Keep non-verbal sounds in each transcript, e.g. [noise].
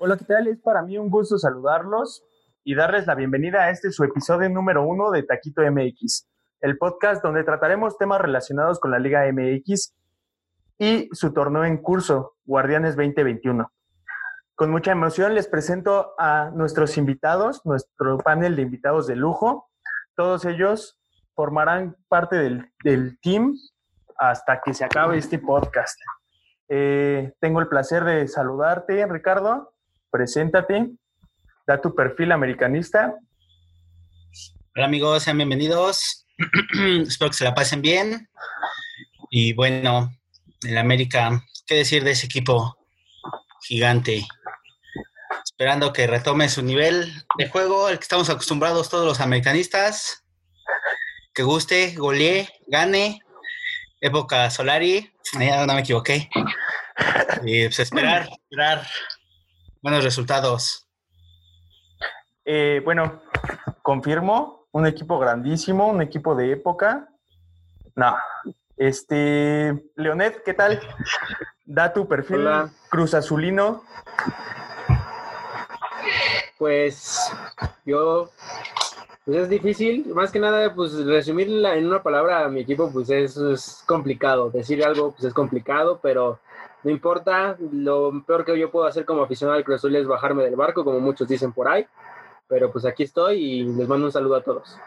Hola, ¿qué tal? Es para mí un gusto saludarlos y darles la bienvenida a este su episodio número uno de Taquito MX, el podcast donde trataremos temas relacionados con la Liga MX y su torneo en curso, Guardianes 2021. Con mucha emoción les presento a nuestros invitados, nuestro panel de invitados de lujo. Todos ellos formarán parte del, del team hasta que se acabe este podcast. Eh, tengo el placer de saludarte, Ricardo. Preséntate, da tu perfil americanista. Hola amigos, sean bienvenidos. [clears throat] Espero que se la pasen bien. Y bueno, el América, ¿qué decir de ese equipo gigante? Esperando que retome su nivel de juego, el que estamos acostumbrados todos los americanistas. Que guste, golee, gane. Época Solari, ya no me equivoqué. Y pues esperar, esperar buenos resultados. Eh, bueno, confirmo, un equipo grandísimo, un equipo de época. No, este, Leonet, ¿qué tal? Da tu perfil Hola. Cruz Azulino. Pues yo, pues es difícil, más que nada, pues resumirla en una palabra a mi equipo, pues es, es complicado. Decir algo, pues es complicado, pero no importa. Lo peor que yo puedo hacer como aficionado al Cruz Azul es bajarme del barco, como muchos dicen por ahí. Pero pues aquí estoy y les mando un saludo a todos.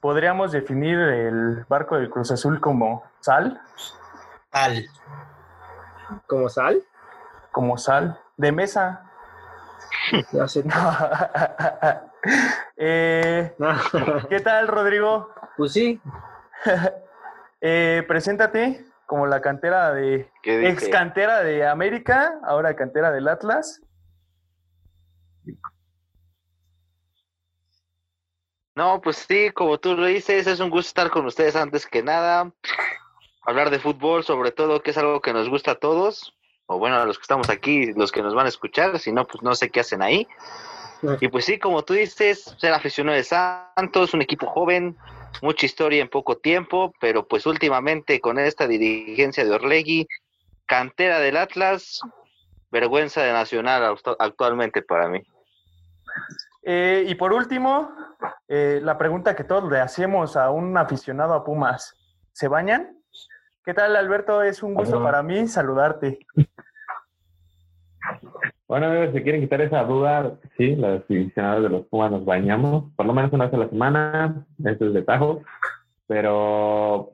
Podríamos definir el barco del Cruz Azul como sal, Al. ¿Como sal? como sal de mesa. [laughs] Ya sé. [laughs] Eh, [laughs] ¿Qué tal, Rodrigo? pues sí, Eh, preséntate como la cantera de ¿Qué dije? ex cantera de América, ahora cantera del Atlas. No, pues sí, como tú lo dices, es un gusto estar con ustedes antes que nada. Hablar de fútbol, sobre todo, que es algo que nos gusta a todos. O bueno, a los que estamos aquí, los que nos van a escuchar, si no, pues no sé qué hacen ahí. Y pues sí, como tú dices, ser aficionado de Santos, un equipo joven, mucha historia en poco tiempo, pero pues últimamente con esta dirigencia de Orlegui, cantera del Atlas, vergüenza de Nacional actu- actualmente para mí. Eh, y por último, eh, la pregunta que todos le hacemos a un aficionado a Pumas. ¿Se bañan? ¿Qué tal, Alberto? Es un gusto Hola. para mí saludarte. Bueno, amigos, si quieren quitar esa duda, sí, los aficionados de los Pumas nos bañamos, por lo menos una vez a la semana, eso es de tajo, pero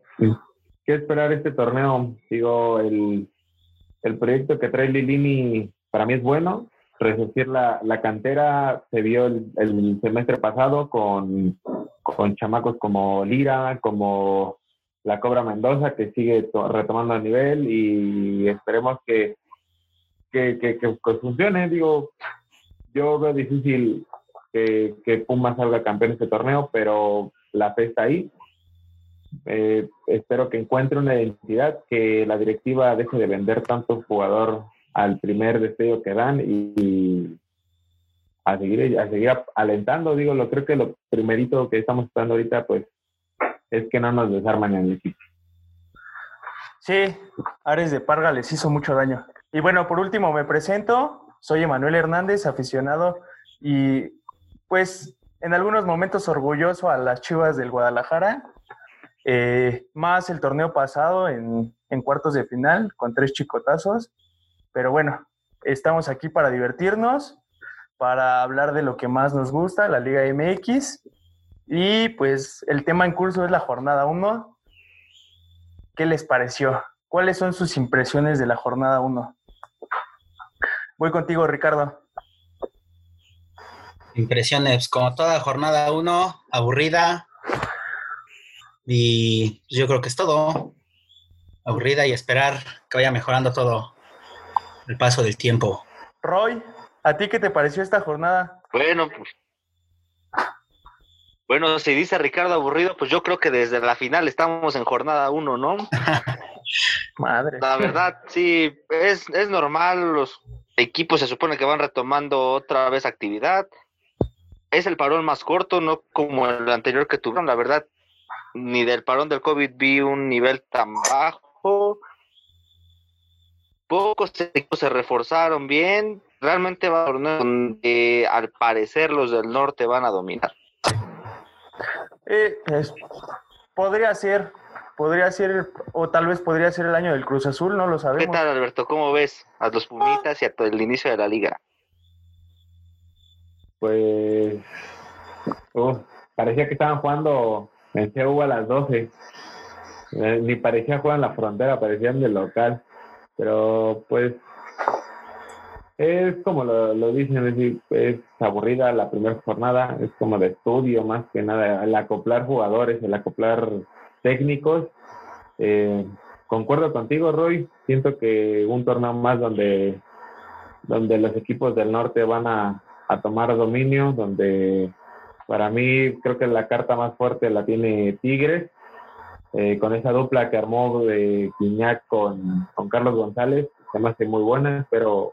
¿qué esperar este torneo? Digo, el, el proyecto que trae Lilini para mí es bueno, resurgir la, la cantera se vio el, el semestre pasado con, con chamacos como Lira, como la Cobra Mendoza, que sigue to- retomando el nivel y esperemos que que, que, que, que funcione. Digo, yo veo difícil que, que Pumas salga campeón de este torneo, pero la fe está ahí. Eh, espero que encuentre una identidad, que la directiva deje de vender tanto jugador al primer destello que dan y, y a seguir a seguir alentando. Digo, lo creo que lo primerito que estamos esperando ahorita, pues, es que no nos desarman en el equipo. Sí, Ares de Parga les hizo mucho daño. Y bueno, por último me presento, soy Emanuel Hernández, aficionado y pues en algunos momentos orgulloso a las Chivas del Guadalajara, eh, más el torneo pasado en, en cuartos de final con tres chicotazos, pero bueno, estamos aquí para divertirnos, para hablar de lo que más nos gusta, la Liga MX, y pues el tema en curso es la jornada 1. ¿Qué les pareció? ¿Cuáles son sus impresiones de la jornada 1? Voy contigo, Ricardo. Impresiones, como toda jornada uno, aburrida. Y yo creo que es todo. Aburrida y esperar que vaya mejorando todo el paso del tiempo. Roy, ¿a ti qué te pareció esta jornada? Bueno, pues. Bueno, si dice Ricardo aburrido, pues yo creo que desde la final estamos en jornada uno, ¿no? [laughs] Madre. La verdad, sí, es, es normal, los equipos se supone que van retomando otra vez actividad. Es el parón más corto, no como el anterior que tuvieron, la verdad, ni del parón del COVID vi un nivel tan bajo. pocos equipos se reforzaron bien. Realmente va a donde al parecer los del norte van a dominar. Eh, podría ser, podría ser, o tal vez podría ser el año del Cruz Azul, no lo ¿Qué sabemos. tal, Alberto? ¿Cómo ves a los Pumitas y a todo el inicio de la liga? Pues. uf, parecía que estaban jugando en CU a las 12. Eh, ni parecía jugar en la frontera, parecían del local. Pero pues. Es como lo, lo dicen, es, decir, es aburrida la primera jornada, es como de estudio más que nada, el acoplar jugadores, el acoplar técnicos. Eh, concuerdo contigo, Roy, siento que un torneo más donde, donde los equipos del norte van a, a tomar dominio, donde para mí creo que la carta más fuerte la tiene Tigres, eh, con esa dupla que armó de Quiñac con, con Carlos González, se me hace muy buena, espero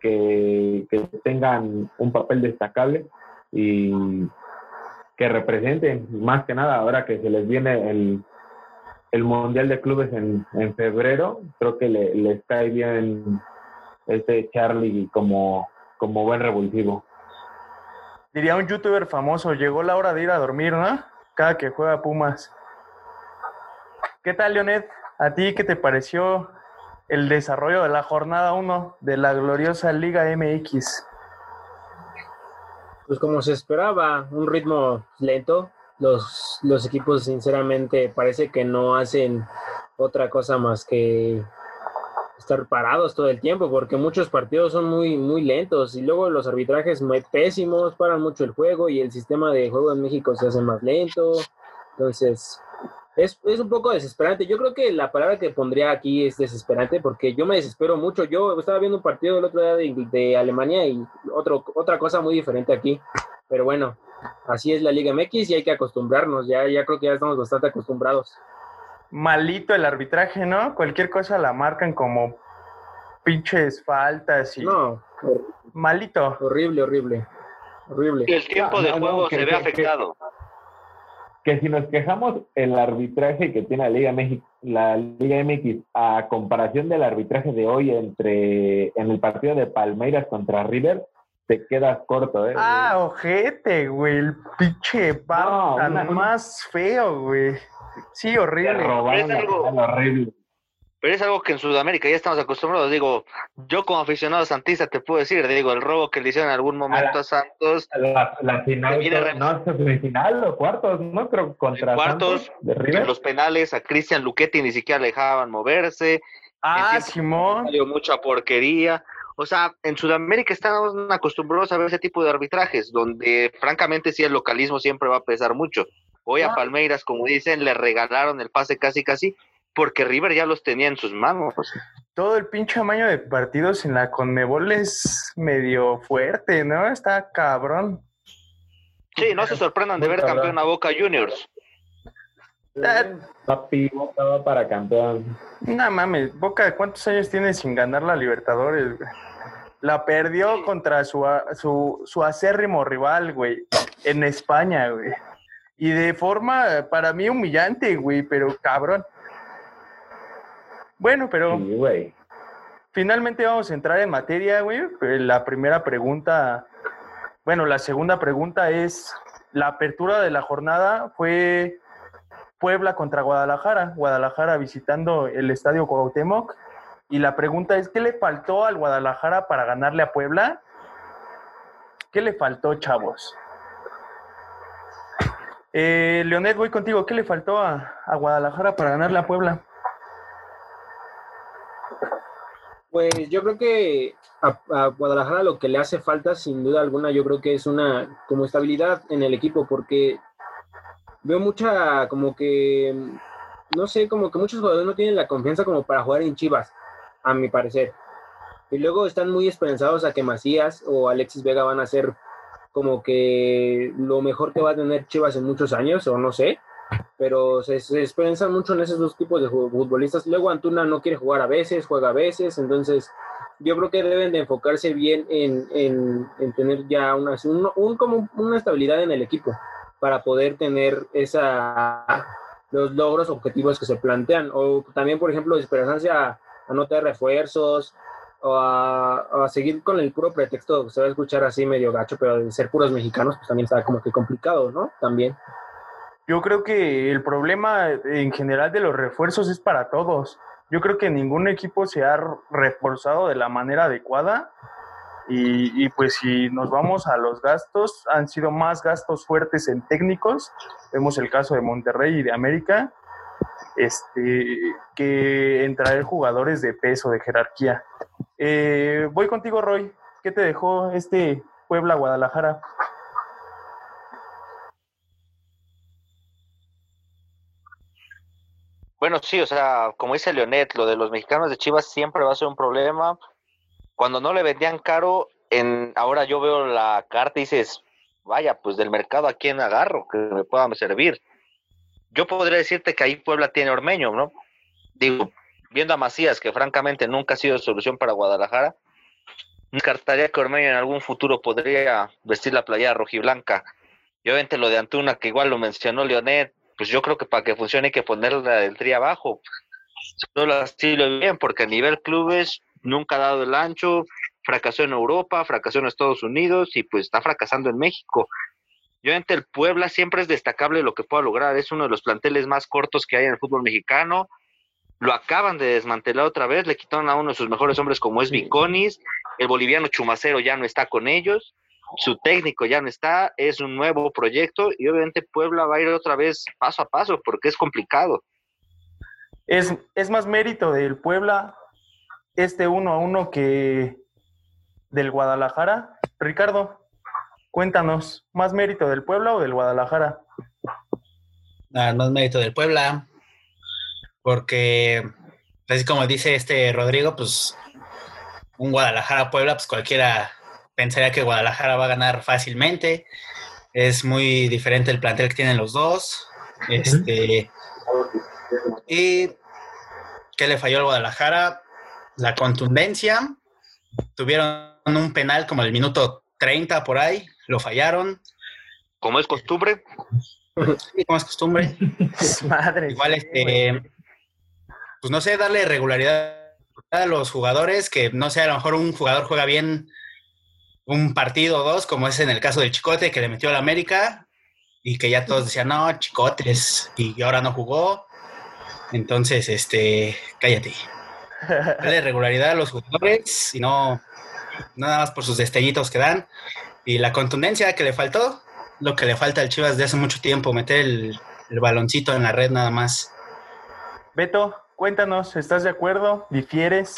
que, que tengan un papel destacable y que representen, más que nada ahora que se les viene el, el Mundial de Clubes en, en febrero, creo que le, les cae bien este Charlie como, como buen revulsivo. Diría un youtuber famoso, llegó la hora de ir a dormir, ¿no? Cada que juega Pumas. ¿Qué tal, Leonet? ¿A ti qué te pareció el desarrollo de la jornada 1 de la gloriosa Liga MX? Pues como se esperaba, un ritmo lento. Los, los equipos sinceramente parece que no hacen otra cosa más que estar parados todo el tiempo, porque muchos partidos son muy, muy lentos y luego los arbitrajes muy pésimos, paran mucho el juego y el sistema de juego en México se hace más lento. Entonces, es, es un poco desesperante. Yo creo que la palabra que pondría aquí es desesperante porque yo me desespero mucho. Yo estaba viendo un partido el otro día de, de Alemania y otro, otra cosa muy diferente aquí. Pero bueno, así es la Liga MX y hay que acostumbrarnos. Ya, ya creo que ya estamos bastante acostumbrados. Malito el arbitraje, ¿no? Cualquier cosa la marcan como pinches faltas y No, malito. horrible, horrible. Horrible. El tiempo No, de no, no, juego que- se ve que- afectado. que si nos quejamos el arbitraje que tiene la Liga México, la Liga MX a comparación del arbitraje de hoy entre en el partido de Palmeiras contra River, te quedas corto, ¿eh? Ah, ojete, güey. El pinche bar No, tan una- una- más feo, güey. Sí, Te horrible. robaron Es la algo- final horrible. Pero es algo que en Sudamérica ya estamos acostumbrados. Digo, yo como aficionado santista te puedo decir, digo, el robo que le hicieron en algún momento la- a Santos, La, la final, Viene re- no, semifinal o cuartos, ¿no? Creo contra En cuartos, Santos de en River. los penales a Cristian Luchetti ni siquiera le dejaban moverse, Ah, Simón. salió mucha porquería. O sea, en Sudamérica estamos acostumbrados a ver ese tipo de arbitrajes, donde francamente sí el localismo siempre va a pesar mucho. Hoy a Ah. Palmeiras, como dicen, le regalaron el pase casi casi, porque River ya los tenía en sus manos. Todo el pinche amaño de partidos en la Conmebol es medio fuerte, ¿no? Está cabrón. Sí, no se sorprendan de ver campeón a Boca Juniors. Papi, Boca va para campeón. No mames, Boca, ¿cuántos años tiene sin ganar la Libertadores? güey? La perdió contra su, su, su acérrimo rival, güey, en España, güey. Y de forma, para mí, humillante, güey, pero cabrón. Bueno, pero Sí, güey. finalmente vamos a entrar en materia, güey. Eh, La primera pregunta, bueno, la segunda pregunta es, la apertura de la jornada fue Puebla contra Guadalajara, Guadalajara visitando el Estadio Cuauhtémoc. Y la pregunta es, ¿qué le faltó al Guadalajara para ganarle a Puebla? ¿Qué le faltó, chavos? Eh, Leonel, voy contigo. ¿Qué le faltó a, a Guadalajara para ganarle a Puebla? Pues yo creo que a, a Guadalajara lo que le hace falta, sin duda alguna, yo creo que es una como estabilidad en el equipo, porque veo mucha, como que, no sé, como que muchos jugadores no tienen la confianza como para jugar en Chivas, a mi parecer. Y luego están muy esperanzados a que Macías o Alexis Vega van a ser como que lo mejor que va a tener Chivas en muchos años, o no sé pero se, se mucho en esos dos tipos de fu- futbolistas. Luego Antuna no quiere jugar a veces, juega a veces, entonces yo creo que deben de enfocarse bien en, en- en tener ya una, un, como una estabilidad en el equipo para poder tener esa los logros objetivos que se plantean. O también, por ejemplo, esperanzarse a, a no tener refuerzos o a, a, seguir con el puro pretexto, se va a escuchar así medio gacho, pero de ser puros mexicanos, pues también está como que complicado, ¿no? También. Yo creo que el problema en general de los refuerzos es para todos. Yo creo que ningún equipo se ha reforzado de la manera adecuada y, y, pues si nos vamos a los gastos, han sido más gastos fuertes en técnicos. Vemos el caso de Monterrey y de América, este, que en traer jugadores de peso, de jerarquía. Eh, voy contigo, Roy. ¿Qué te dejó este Puebla-Guadalajara? Bueno, sí, o sea, como dice Leonet, lo de los mexicanos de Chivas siempre va a ser un problema. Cuando no le vendían caro, en ahora yo veo la carta y dices, vaya, pues del mercado a quién agarro que me pueda servir. Yo podría decirte que ahí Puebla tiene Ormeño, ¿no? Digo, viendo a Macías, que francamente nunca ha sido solución para Guadalajara, descartaría que Ormeño en algún futuro podría vestir la playa rojiblanca. Y obviamente lo de Antuna, que igual lo mencionó Leonet, pues yo creo que para que funcione hay que ponerla del tri abajo. Solo así lo bien, porque a nivel clubes nunca ha dado el ancho, fracasó en Europa, fracasó en Estados Unidos y pues está fracasando en México. Yo entre el Puebla siempre es destacable lo que pueda lograr, es uno de los planteles más cortos que hay en el fútbol mexicano. Lo acaban de desmantelar otra vez, le quitaron a uno de sus mejores hombres como es Viconis, el boliviano Chumacero ya no está con ellos, su técnico ya no está, es un nuevo proyecto y obviamente Puebla va a ir otra vez paso a paso porque es complicado. Es, es más mérito del Puebla este uno a uno que del Guadalajara. Ricardo, cuéntanos, ¿más mérito del Puebla o del Guadalajara? Nada, más mérito del Puebla, porque, así como dice este Rodrigo, pues un Guadalajara-Puebla, pues cualquiera pensaría que Guadalajara va a ganar fácilmente. Es muy diferente el plantel que tienen los dos. Este, y ¿qué le falló al Guadalajara? La contundencia. Tuvieron un penal como el minuto 30 por ahí, lo fallaron. Como es costumbre. Sí, como es costumbre. [laughs] Madre. Igual, este, pues no sé, darle regularidad a los jugadores, que no sé, a lo mejor un jugador juega bien un partido o dos, como es en el caso del Chicote, que le metió a la América y que ya todos decían, no, Chicotes, y ahora no jugó. Entonces, este, cállate. Dale regularidad a los jugadores y no nada más por sus destellitos que dan. Y la contundencia que le faltó, lo que le falta al Chivas de hace mucho tiempo, meter el, el baloncito en la red nada más. Beto, cuéntanos, ¿estás de acuerdo? ¿Difieres?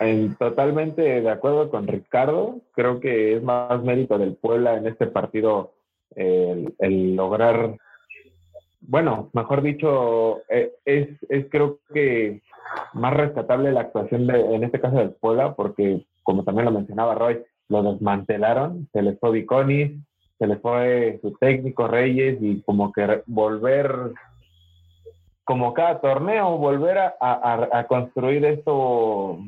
En, totalmente de acuerdo con Ricardo. Creo que es más mérito del Puebla en este partido el, lograr, bueno, mejor dicho, eh, es, es creo que más rescatable la actuación de, en este caso del Puebla, porque como también lo mencionaba Roy, lo desmantelaron, se les fue Viconis, se les fue su técnico Reyes y como que volver, como cada torneo, volver a, a, a construir esto,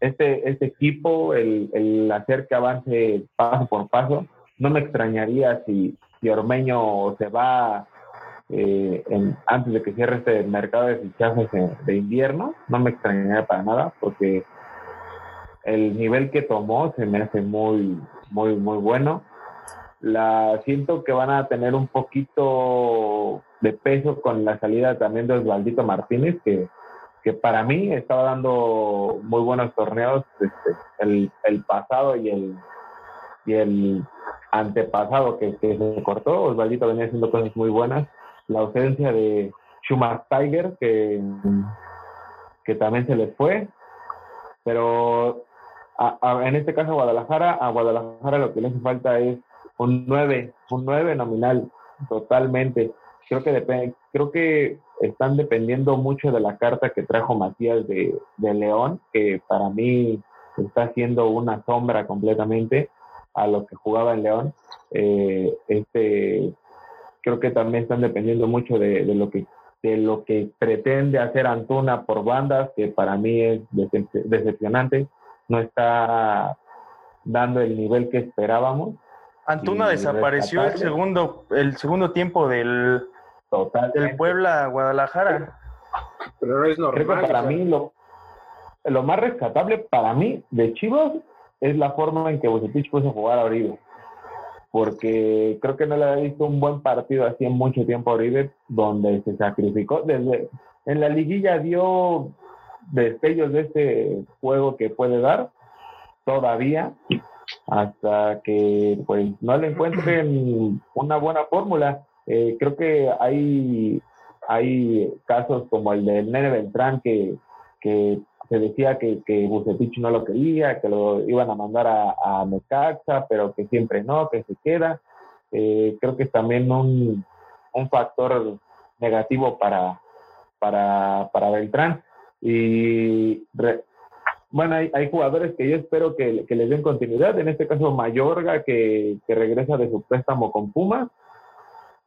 este, este equipo, el, el, hacer que avance paso por paso. No me extrañaría si, si Ormeño se va eh, en, antes de que cierre este mercado de fichajes de, de, invierno. No me extrañaría para nada porque el nivel que tomó se me hace muy, muy, muy bueno. La siento que van a tener un poquito de peso con la salida también de Osvaldito Martínez, que, que para mí estaba dando muy buenos torneos este, el, el pasado y el, y el antepasado que, se cortó. Osvaldito venía haciendo cosas muy buenas la ausencia de Schumacher Tiger, que, que también se les fue. Pero a, en este caso Guadalajara, a Guadalajara lo que le hace falta es un 9, un 9 nominal, totalmente. Creo que depende, creo que están dependiendo mucho de la carta que trajo Matías de, de León, que para mí está haciendo una sombra completamente a lo que jugaba en León. Eh, este creo que también están dependiendo mucho de, de, lo que de lo que pretende hacer Antuna por bandas, que para mí es decepcionante, no está dando el nivel que esperábamos. Antuna desapareció el segundo, el segundo tiempo del, Total, del Puebla Guadalajara. Pero no es normal. Creo que para o sea, mí lo, lo más rescatable para mí de Chivas es la forma en que Bucetich puso a jugar a Oribe. Porque creo que no le había visto un buen partido así en mucho tiempo a Oribe, donde se sacrificó. Desde en la liguilla dio destellos de este juego que puede dar todavía hasta que pues no le encuentren una buena fórmula. Eh, creo que hay, hay casos como el del Nene Beltrán que, que se decía que, que Bucetich no lo quería, que lo iban a mandar a, a Necaxa, pero que siempre no, que se queda. Eh, creo que es también un, un factor negativo para, para, para Beltrán. Y re- bueno, hay, hay jugadores que yo espero que, que les den continuidad. En este caso, Mayorga, que, que regresa de su préstamo con Pumas.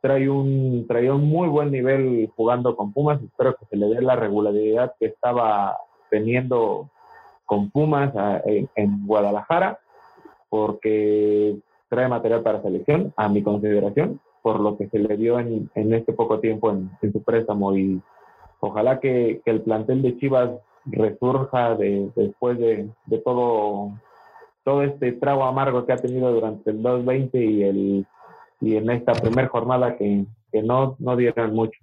Trae un, trae un muy buen nivel jugando con Pumas. Espero que se le dé la regularidad que estaba teniendo con Pumas a- en, Guadalajara, porque trae material para selección, a mi consideración, por lo que se le dio en, en este poco tiempo en, su préstamo. Y ojalá que, que el plantel de Chivas resurja de, después de, de todo todo este trago amargo que ha tenido durante el 220 y el y en esta primera jornada que, que no, no dieron mucho.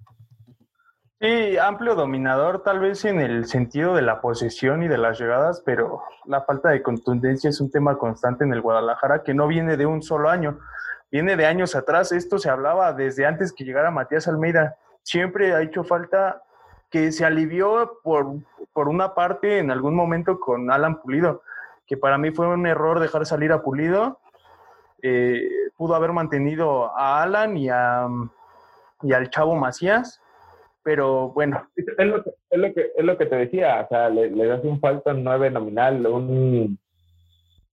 Sí, amplio dominador, tal vez en el sentido de la posesión y de las llegadas, pero la falta de contundencia es un tema constante en el Guadalajara que no viene de un solo año, viene de años atrás. Esto se hablaba desde antes que llegara Matías Almeida. Siempre ha hecho falta que se alivió por, por una parte en algún momento con Alan Pulido, que para mí fue un error dejar salir a Pulido. Eh, pudo haber mantenido a Alan y, a, y al Chavo Macías, pero bueno, Es lo que, es lo que, es lo que te decía, o sea, le, le hace un falta 9 nominal, un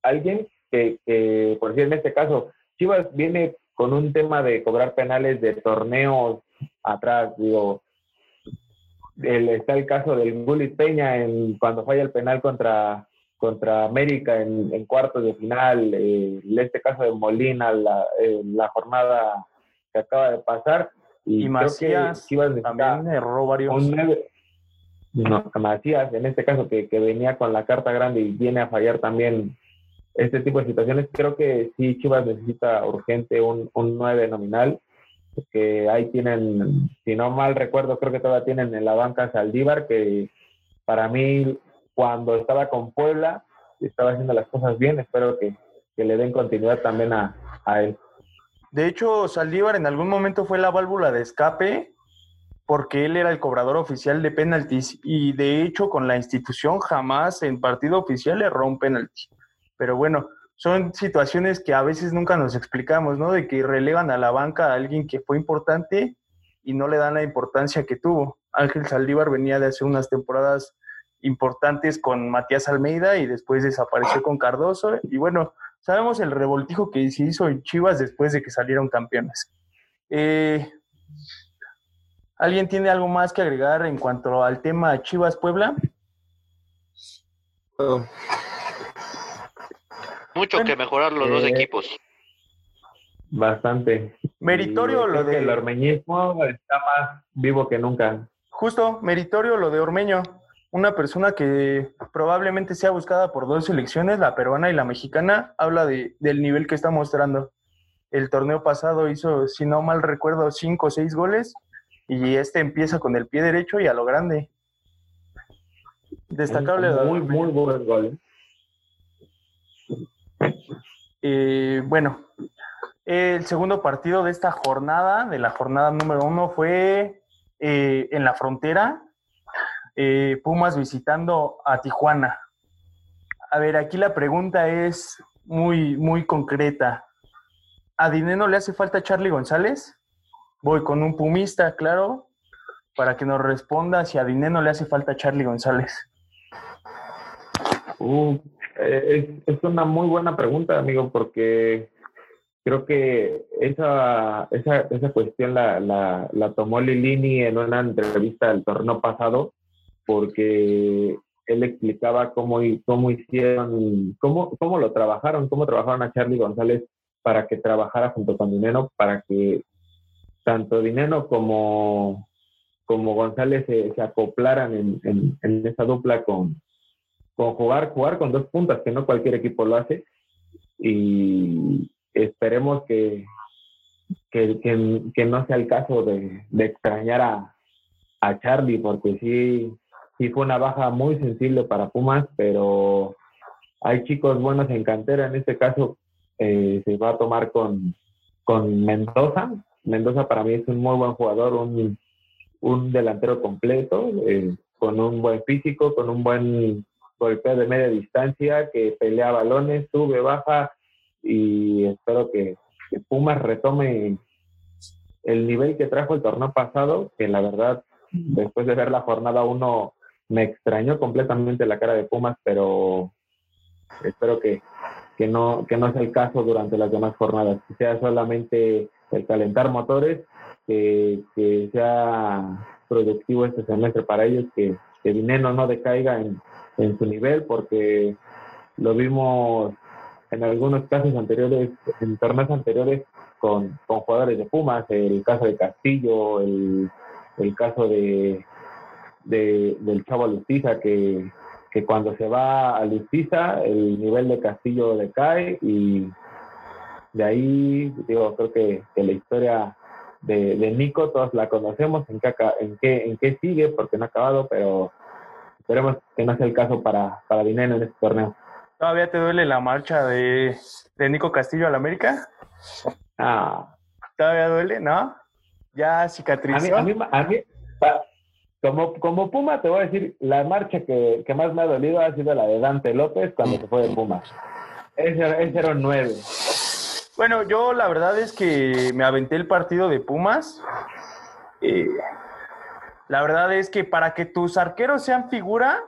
alguien que, que, por ejemplo, en este caso, Chivas viene con un tema de cobrar penales de torneos atrás, digo, el, está el caso del Gulit Peña en, cuando falla el penal contra, contra América en, en cuartos de final, eh, este caso de Molina, la, eh, la jornada que acaba de pasar. Y, y creo Macías que también erró varios. un no, Macías, en este caso, que, que venía con la carta grande y viene a fallar también este tipo de situaciones, creo que sí Chivas necesita urgente un, un 9 nominal, que ahí tienen, si no mal recuerdo, creo que todavía tienen en la banca Saldívar, que para mí cuando estaba con Puebla estaba haciendo las cosas bien, espero que, que le den continuidad también a, a él. De hecho, Saldívar en algún momento fue la válvula de escape porque él era el cobrador oficial de penaltis y de hecho con la institución jamás en partido oficial erró un penalti. Pero bueno, son situaciones que a veces nunca nos explicamos, ¿no? De que relevan a la banca a alguien que fue importante y no le dan la importancia que tuvo. Ángel Saldívar venía de hacer unas temporadas importantes con Matías Almeida y después desapareció con Cardoso y bueno, sabemos el revoltijo que se hizo en Chivas después de que salieron campeones. Eh, ¿Alguien tiene algo más que agregar en cuanto al tema Chivas Puebla? Oh, Mucho Bueno, que mejorar los dos eh, equipos. Bastante. Meritorio Y lo que El de ormeñismo está más vivo que nunca. justo meritorio lo de Ormeño, una persona que probablemente sea buscada por dos selecciones, la peruana y la mexicana, habla de, del nivel que está mostrando. El torneo pasado hizo, si no mal recuerdo, cinco o seis goles y este empieza con el pie derecho y a lo grande. Destacable. Muy, Ormeño. muy buen gol. Eh, bueno, el segundo partido de esta jornada, de la jornada número uno, fue eh, en la frontera, eh, Pumas visitando a Tijuana. A ver, aquí la pregunta es muy, muy concreta. ¿A Dineno le hace falta Charlie González? Voy con un pumista, claro, para que nos responda si a Dineno le hace falta Charlie González. Uh, eh, es, una muy buena pregunta, amigo, porque creo que esa, esa, esa cuestión la, la, la tomó Lilini en una entrevista del torneo pasado, porque él explicaba cómo, cómo hicieron, cómo, cómo lo trabajaron, cómo trabajaron a Charlie González para que trabajara junto con Dineno, para que tanto Dineno como, como González se, se acoplaran en, en, en, esa dupla con, con jugar, jugar con dos puntas, que no cualquier equipo lo hace. Y esperemos que, que, que, que no sea el caso de, de extrañar a, a Charlie, porque sí, sí fue una baja muy sensible para Pumas, pero hay chicos buenos en cantera. En este caso eh, se va a tomar con, con Mendoza. Mendoza para mí es un muy buen jugador, un, un delantero completo, eh, con un buen físico, con un buen golpeo de media distancia, que pelea balones, sube, baja y espero que, que Pumas retome el nivel que trajo el torneo pasado, que la verdad, después de ver la jornada uno, me extrañó completamente la cara de Pumas, pero espero que, que, no, que no sea el caso durante las demás jornadas, que sea solamente el calentar motores, que, que sea productivo este semestre para ellos, que, que Dinero no decaiga en, en su nivel, porque lo vimos en algunos casos anteriores, en torneos anteriores, con, con jugadores de Pumas, el caso de Castillo, el, el caso de, de, del Chavo Lustiza, que, que cuando se va a Lustiza, el nivel de Castillo decae y de ahí, digo, creo que, que la historia de, de, Nico todos la conocemos, en qué, en, qué, en qué sigue, porque no ha acabado, pero esperemos que no sea el caso para, para Dinero en este torneo. ¿Todavía te duele la marcha de, de Nico Castillo al América? Ah. ¿Todavía duele? ¿No? Ya cicatrizó. A mí, a mí, a mí como, como Puma, te voy a decir, la marcha que, que, más me ha dolido ha sido la de Dante López cuando se fue de Puma. Ese, ese era un 9. Bueno, yo la verdad es que me aventé el partido de Pumas. Eh, la verdad es que para que tus arqueros sean figura,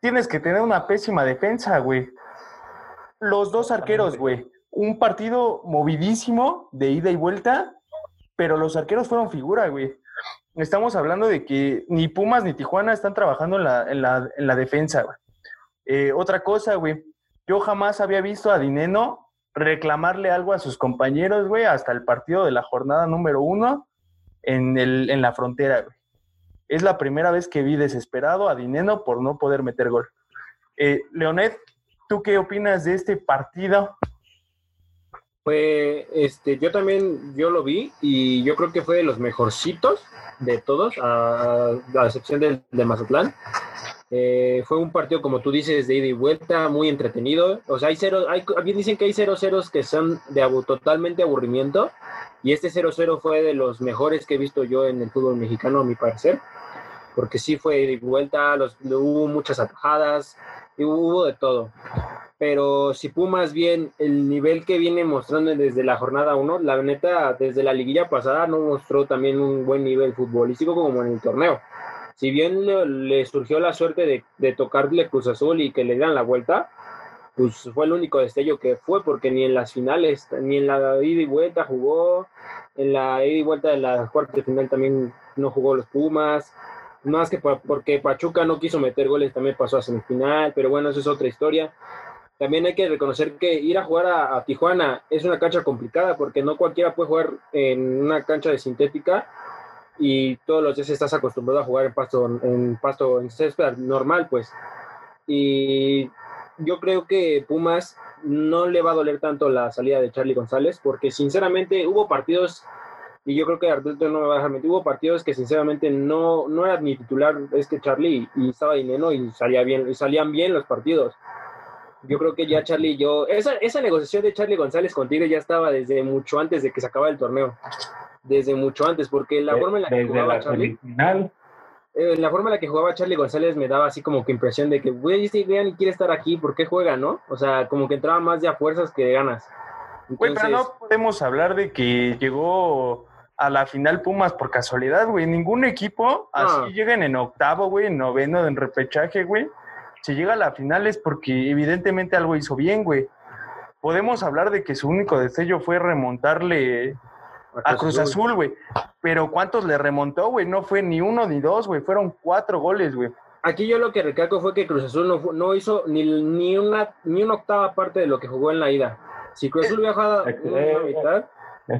tienes que tener una pésima defensa, güey. Los dos arqueros, güey. Un partido movidísimo de ida y vuelta, pero los arqueros fueron figura, güey. Estamos hablando de que ni Pumas ni Tijuana están trabajando en la, en la, en la defensa, güey. Eh, otra cosa, güey. Yo jamás había visto a Dineno reclamarle algo a sus compañeros, güey, hasta el partido de la jornada número uno en, el, en la frontera, güey. Es la primera vez que vi desesperado a Dineno por no poder meter gol. Eh, Leonet, ¿tú qué opinas de este partido? Pues, este, yo también, yo lo vi y yo creo que fue de los mejorcitos de todos, a, a excepción del de Mazatlán. Eh, fue un partido, como tú dices, de ida y vuelta, muy entretenido. O sea, hay cero, hay, bien dicen que hay cero ceros que son de abu, totalmente aburrimiento. Y este 0-0 fue de los mejores que he visto yo en el fútbol mexicano, a mi parecer. Porque sí fue ida y vuelta, los, hubo muchas atajadas, y hubo de todo. Pero si Pumas bien el nivel que viene mostrando desde la jornada 1, la neta, desde la liguilla pasada no mostró también un buen nivel futbolístico como en el torneo si bien le, surgió la suerte de, tocarle Cruz Azul y que le dieran la vuelta, pues fue el único destello que fue, porque ni en las finales, ni en la ida y vuelta jugó, en la ida y vuelta de la cuarta final también no jugó los Pumas, más que porque Pachuca no quiso meter goles también pasó a semifinal, pero bueno, eso es otra historia. También hay que reconocer que ir a jugar a, Tijuana es una cancha complicada porque no cualquiera puede jugar en una cancha de sintética y todos los días estás acostumbrado a jugar en pasto, en pasto, en césped normal, pues. Y yo creo que Pumas no le va a doler tanto la salida de Charlie González, porque sinceramente hubo partidos, y yo creo que Arturo no me va a dejar mentir, hubo partidos que sinceramente no, no era ni titular este Charlie y estaba dinero y salía bien, y salían bien los partidos. Yo creo que ya Charlie, yo, esa, esa negociación de Charlie González contigo ya estaba desde mucho antes de que se acabara el torneo desde mucho antes, porque la forma en la que jugaba la Charlie, eh, la forma en la que jugaba Charlie González me daba así como que impresión de que, güey, este güey ni quiere estar aquí, ¿por qué juega, no? O sea, como que entraba más de a fuerzas que de ganas. Güey, pero no podemos hablar de que llegó a la final Pumas por casualidad, güey. Ningún equipo así No. llegan en octavo, güey, en noveno, en repechaje, güey. Si llega a la final es porque evidentemente algo hizo bien, güey. Podemos hablar de que su único destello fue remontarle a Cruz Azul, güey. Pero ¿cuántos le remontó, güey? No fue ni uno ni dos, güey. Fueron cuatro goles, güey. Aquí yo lo que recalco fue que Cruz Azul no, no hizo ni, ni, una, ni una octava parte de lo que jugó en la ida. Si Cruz Azul hubiera jugado Eh, una mitad,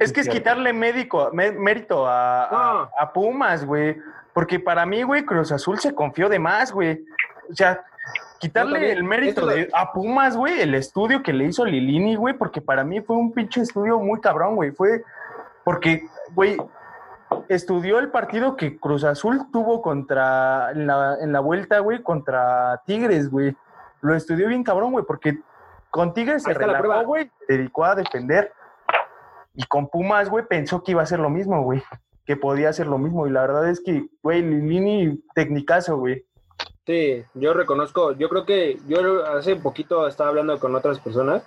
Es que es quitarle médico, mé- mérito a, a- a Pumas, güey. Porque para mí, güey, Cruz Azul se confió de más, güey. O sea, quitarle el mérito de, a Pumas, güey, el estudio que le hizo Lilini, güey, porque para mí fue un pinche estudio muy cabrón, güey. Fue porque, güey, estudió el partido que Cruz Azul tuvo contra, en la, en la vuelta, güey, contra Tigres, güey. Lo estudió bien cabrón, güey, porque con Tigres se relajó, güey, se dedicó a defender. Y con Pumas, güey, pensó que iba a ser lo mismo, güey. Que podía hacer lo mismo. Y la verdad es que, güey, Lilini, tecnicazo, güey. Sí, yo reconozco, yo creo que yo hace poquito estaba hablando con otras personas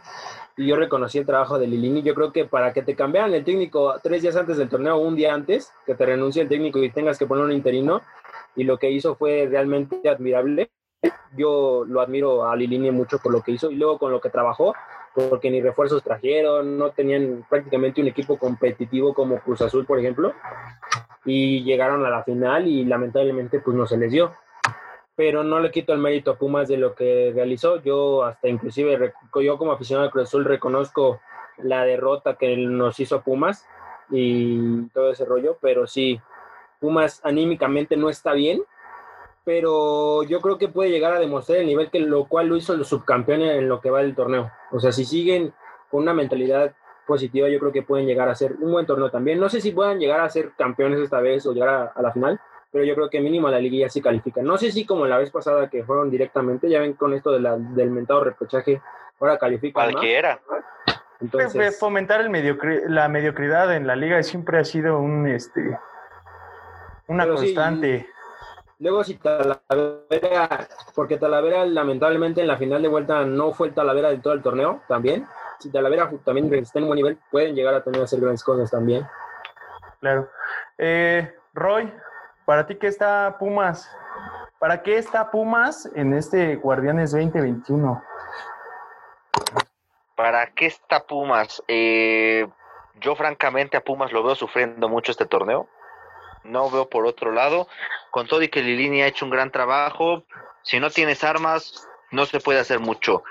y yo reconocí el trabajo de Lilini. Yo creo que para que te cambiaran el técnico tres días antes del torneo, un día antes, que te renuncie el técnico y tengas que poner un interino, y lo que hizo fue realmente admirable. Yo lo admiro a Lilini mucho por lo que hizo y luego con lo que trabajó, porque ni refuerzos trajeron, no tenían prácticamente un equipo competitivo como Cruz Azul, por ejemplo, y llegaron a la final y lamentablemente pues no se les dio pero no le quito el mérito a Pumas de lo que realizó. Yo hasta inclusive, yo como aficionado de Cruz Azul reconozco la derrota que nos hizo Pumas y todo ese rollo, pero sí, Pumas anímicamente no está bien, pero yo creo que puede llegar a demostrar el nivel que lo cual lo hizo los subcampeones en lo que va del torneo. O sea, si siguen con una mentalidad positiva, yo creo que pueden llegar a ser un buen torneo también. No sé si puedan llegar a ser campeones esta vez o llegar a la final, pero yo creo que mínimo la liguilla sí califica. No sé si como la vez pasada que fueron directamente, ya ven con esto de la- del mentado repechaje, ahora califican más. Cualquiera. Fue Entonces, fomentar el mediocri- la mediocridad en la liga siempre ha sido un, este, una Pero sí, constante. luego si Talavera, porque Talavera lamentablemente en la final de vuelta no fue el Talavera de todo el torneo también. Si Talavera también está en un buen nivel, pueden llegar a tener a hacer grandes cosas también. Claro. Eh, Roy, ¿para ti qué está Pumas? ¿Para qué está Pumas en este Guardianes 2021? ¿Para qué está Pumas? Eh, yo francamente a Pumas lo veo sufriendo mucho este torneo. No veo por otro lado. Con todo y que Lilini ha hecho un gran trabajo, si no tienes armas, no se puede hacer mucho.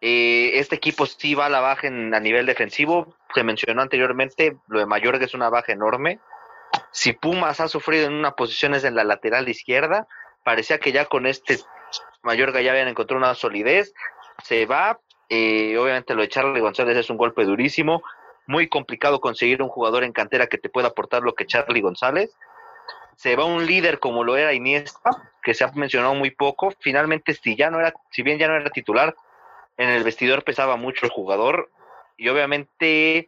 Eh, este equipo sí va a la baja en, a nivel defensivo. Se mencionó anteriormente, lo de Mayorga es una baja enorme. Si Pumas ha sufrido en una posición es en la lateral izquierda, parecía que ya con este Mayorga ya habían encontrado una solidez. Se va, eh, obviamente lo de Charlie González es un golpe durísimo. Muy complicado conseguir un jugador en cantera que te pueda aportar lo que Charlie González. Se va un líder como lo era Iniesta, que se ha mencionado muy poco. Finalmente, si ya no era, si bien ya no era titular, en el vestidor pesaba mucho el jugador. Y obviamente,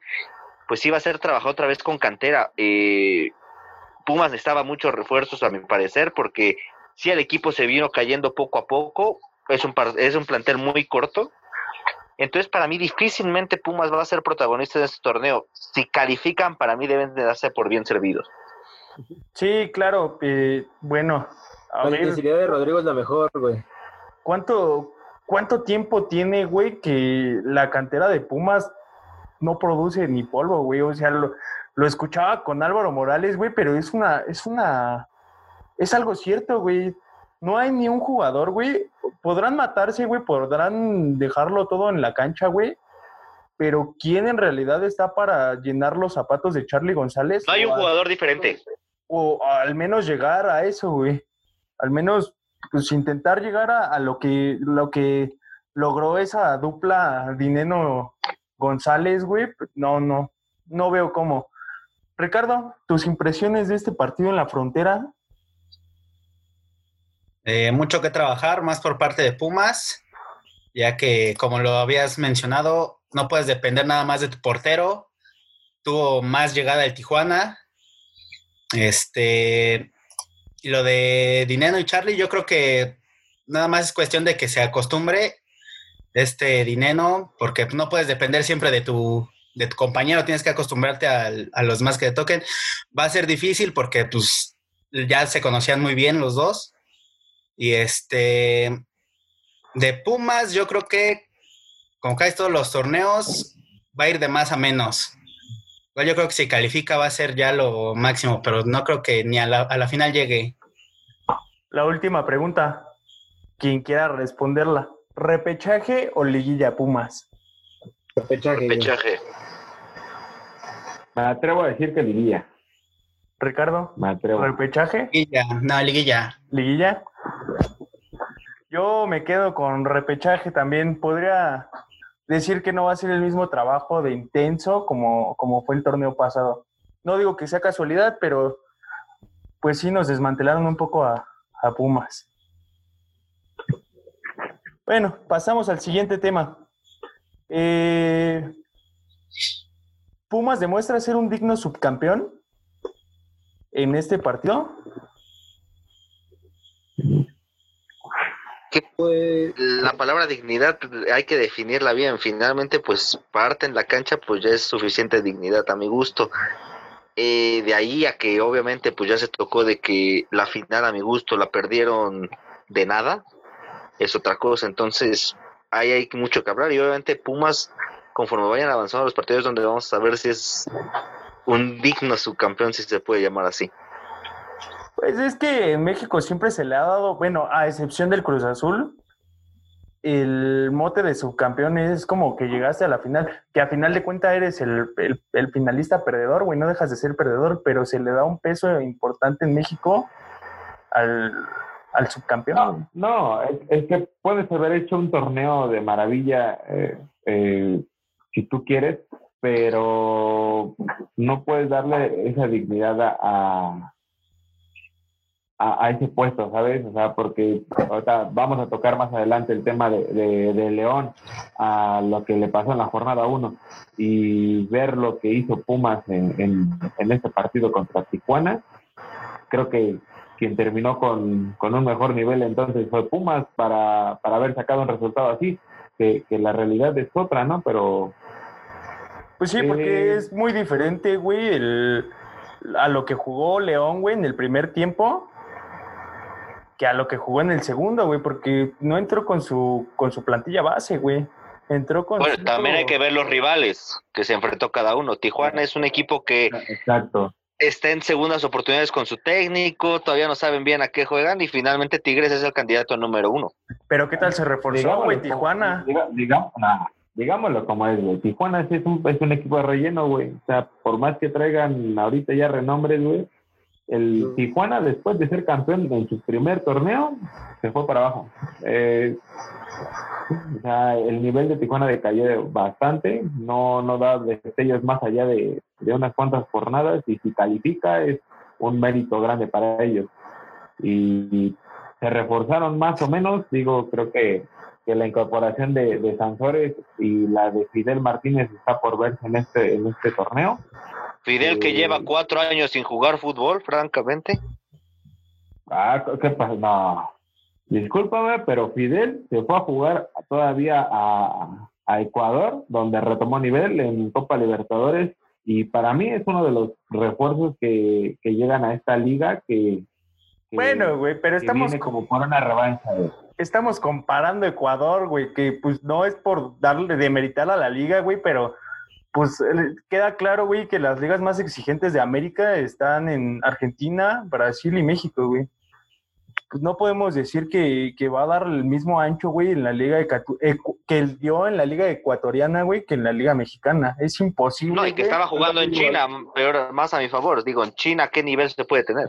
pues iba a ser trabajado otra vez con cantera. Eh, Pumas necesitaba muchos refuerzos, a mi parecer, porque si el equipo se vino cayendo poco a poco. Es un, par- es un plantel muy corto. Entonces, para mí, difícilmente Pumas va a ser protagonista de este torneo. Si califican, para mí deben de darse por bien servidos. Sí, claro. eh, bueno, a La ver, intensidad de Rodrigo es la mejor, güey. ¿cuánto, ¿cuánto tiempo tiene, güey, que la cantera de Pumas no produce ni polvo, güey? O sea, lo, lo escuchaba con Álvaro Morales, güey, pero es una, es una, es algo cierto, güey. No hay ni un jugador, güey. Podrán matarse, güey, podrán dejarlo todo en la cancha, güey. Pero ¿quién en realidad está para llenar los zapatos de Charlie González? No hay un a- jugador diferente. o al menos llegar a eso, güey. Al menos pues intentar llegar a, a lo que lo que logró esa dupla Dineno González, güey. No, no, no veo cómo. Ricardo, tus impresiones de este partido en la frontera. Eh, mucho que trabajar, más por parte de Pumas, ya que, como lo habías mencionado, no puedes depender nada más de tu portero. Tuvo más llegada el Tijuana. Este. Y lo de Dineno y Charlie, yo creo que nada más es cuestión de que se acostumbre este Dineno, porque no puedes depender siempre de tu, de tu compañero, tienes que acostumbrarte al- a los más que te toquen. Va a ser difícil porque pues ya se conocían muy bien los dos. Y este, de Pumas, yo creo que, como casi todos los torneos, va a ir de más a menos. Igual yo creo que si califica va a ser ya lo máximo, pero no creo que ni a la, a la final llegue. La última pregunta. Quien quiera responderla. ¿Repechaje o liguilla Pumas? Repechaje. Me atrevo a decir que liguilla. Ricardo, Me atrevo. repechaje, Liguilla, no, liguilla. liguilla. Yo me quedo con repechaje también. Podría decir que no va a ser el mismo trabajo de intenso como, como fue el torneo pasado. No digo que sea casualidad, pero pues sí nos desmantelaron un poco a, a Pumas. Bueno, pasamos al siguiente tema. Eh, Pumas demuestra ser un digno subcampeón en este partido. La palabra dignidad hay que definirla bien. Finalmente, pues parte en la cancha, pues ya es suficiente dignidad a mi gusto. Eh, de ahí a que obviamente pues ya se tocó de que la final a mi gusto la perdieron de nada, es otra cosa. Entonces, ahí hay mucho que hablar. Y obviamente Pumas, conforme vayan avanzando los partidos, donde vamos a ver si es un digno subcampeón, si se puede llamar así. Pues es que en México siempre se le ha dado, bueno, a excepción del Cruz Azul, el mote de subcampeón es como que llegaste a la final, que a final de cuentas eres el, el- el finalista perdedor, güey, no dejas de ser perdedor, pero se le da un peso importante en México al, al subcampeón. No, no, es, es que puedes haber hecho un torneo de maravilla eh, eh, si tú quieres, pero no puedes darle esa dignidad a, a, a ese puesto, ¿sabes? O sea, porque ahorita vamos a tocar más adelante el tema de, de, León, a lo que le pasó en la jornada 1 y ver lo que hizo Pumas en, en, en este partido contra Tijuana, creo que quien terminó con, con un mejor nivel entonces fue Pumas para, para haber sacado un resultado así, que, que la realidad es otra, ¿no? Pero Pues sí, porque Eh. es muy diferente, güey, el, a lo que jugó León, güey, en el primer tiempo que a lo que jugó en el segundo, güey, porque no entró con su, con su plantilla base, güey. Entró con... Bueno, cinco- también hay que ver los rivales que se enfrentó cada uno. Tijuana es un equipo que exacto. está en segundas oportunidades con su técnico, todavía no saben bien a qué juegan y finalmente Tigres es el candidato número uno. Pero ¿qué tal se reforzó, güey, Tijuana? diga- digamos, nah, digámoslo como es, güey. Tijuana sí es un, es un equipo de relleno, güey. O sea, por más que traigan ahorita ya renombres, güey, el. Tijuana, después de ser campeón en su primer torneo, se fue para abajo. Eh, o sea, el nivel de Tijuana decayó bastante, no, no da destellos más allá de, de unas cuantas jornadas y si califica es un mérito grande para ellos. Y, y se reforzaron más o menos, digo, creo que, que la incorporación de, de Sansores y la de Fidel Martínez está por verse en este, en este torneo. Fidel que Eh. lleva cuatro años sin jugar fútbol, francamente. Ah, ¿qué pasa? No. Discúlpame, pero Fidel se fue a jugar todavía a, a Ecuador, donde retomó nivel en Copa Libertadores. Y para mí es uno de los refuerzos que, que llegan a esta liga que, que- Bueno, güey, pero que estamos, viene como por una revancha. güey. Estamos comparando Ecuador, güey, que pues no es por darle de meritar a la liga, güey, pero pues queda claro, güey, que las ligas más exigentes de América están en Argentina, Brasil y México, güey. Pues no podemos decir que, que va a dar el mismo ancho, güey, en la liga que él dio en la liga ecuatoriana, güey, que en la liga mexicana. Es imposible. No, y que güey. estaba jugando en China, peor, más a mi favor. Digo, en China, ¿qué nivel se puede tener?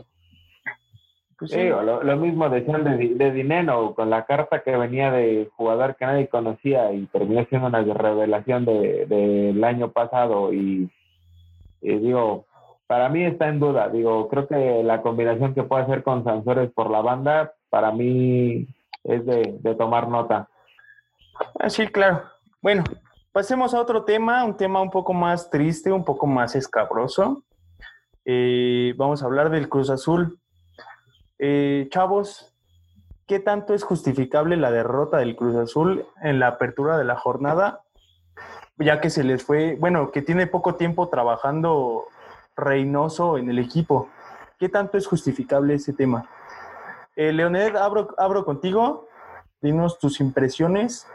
Pues sí. Sí, o lo, lo mismo decían de, de Dineno, con la carta que venía de jugador que nadie conocía y terminó siendo una revelación de- del año pasado. Y, y digo, para mí está en duda. Digo, creo que la combinación que puede hacer con Sansores por la banda, para mí es de, de tomar nota. Ah, sí, claro. Bueno, pasemos a otro tema, un tema un poco más triste, un poco más escabroso. Eh, vamos a hablar del Cruz Azul. Eh, chavos, ¿qué tanto es justificable la derrota del Cruz Azul en la apertura de la jornada? Ya que se les fue, bueno, que tiene poco tiempo trabajando Reynoso en el equipo. ¿Qué tanto es justificable ese tema? Eh, Leonel, abro, abro contigo. Dinos tus impresiones.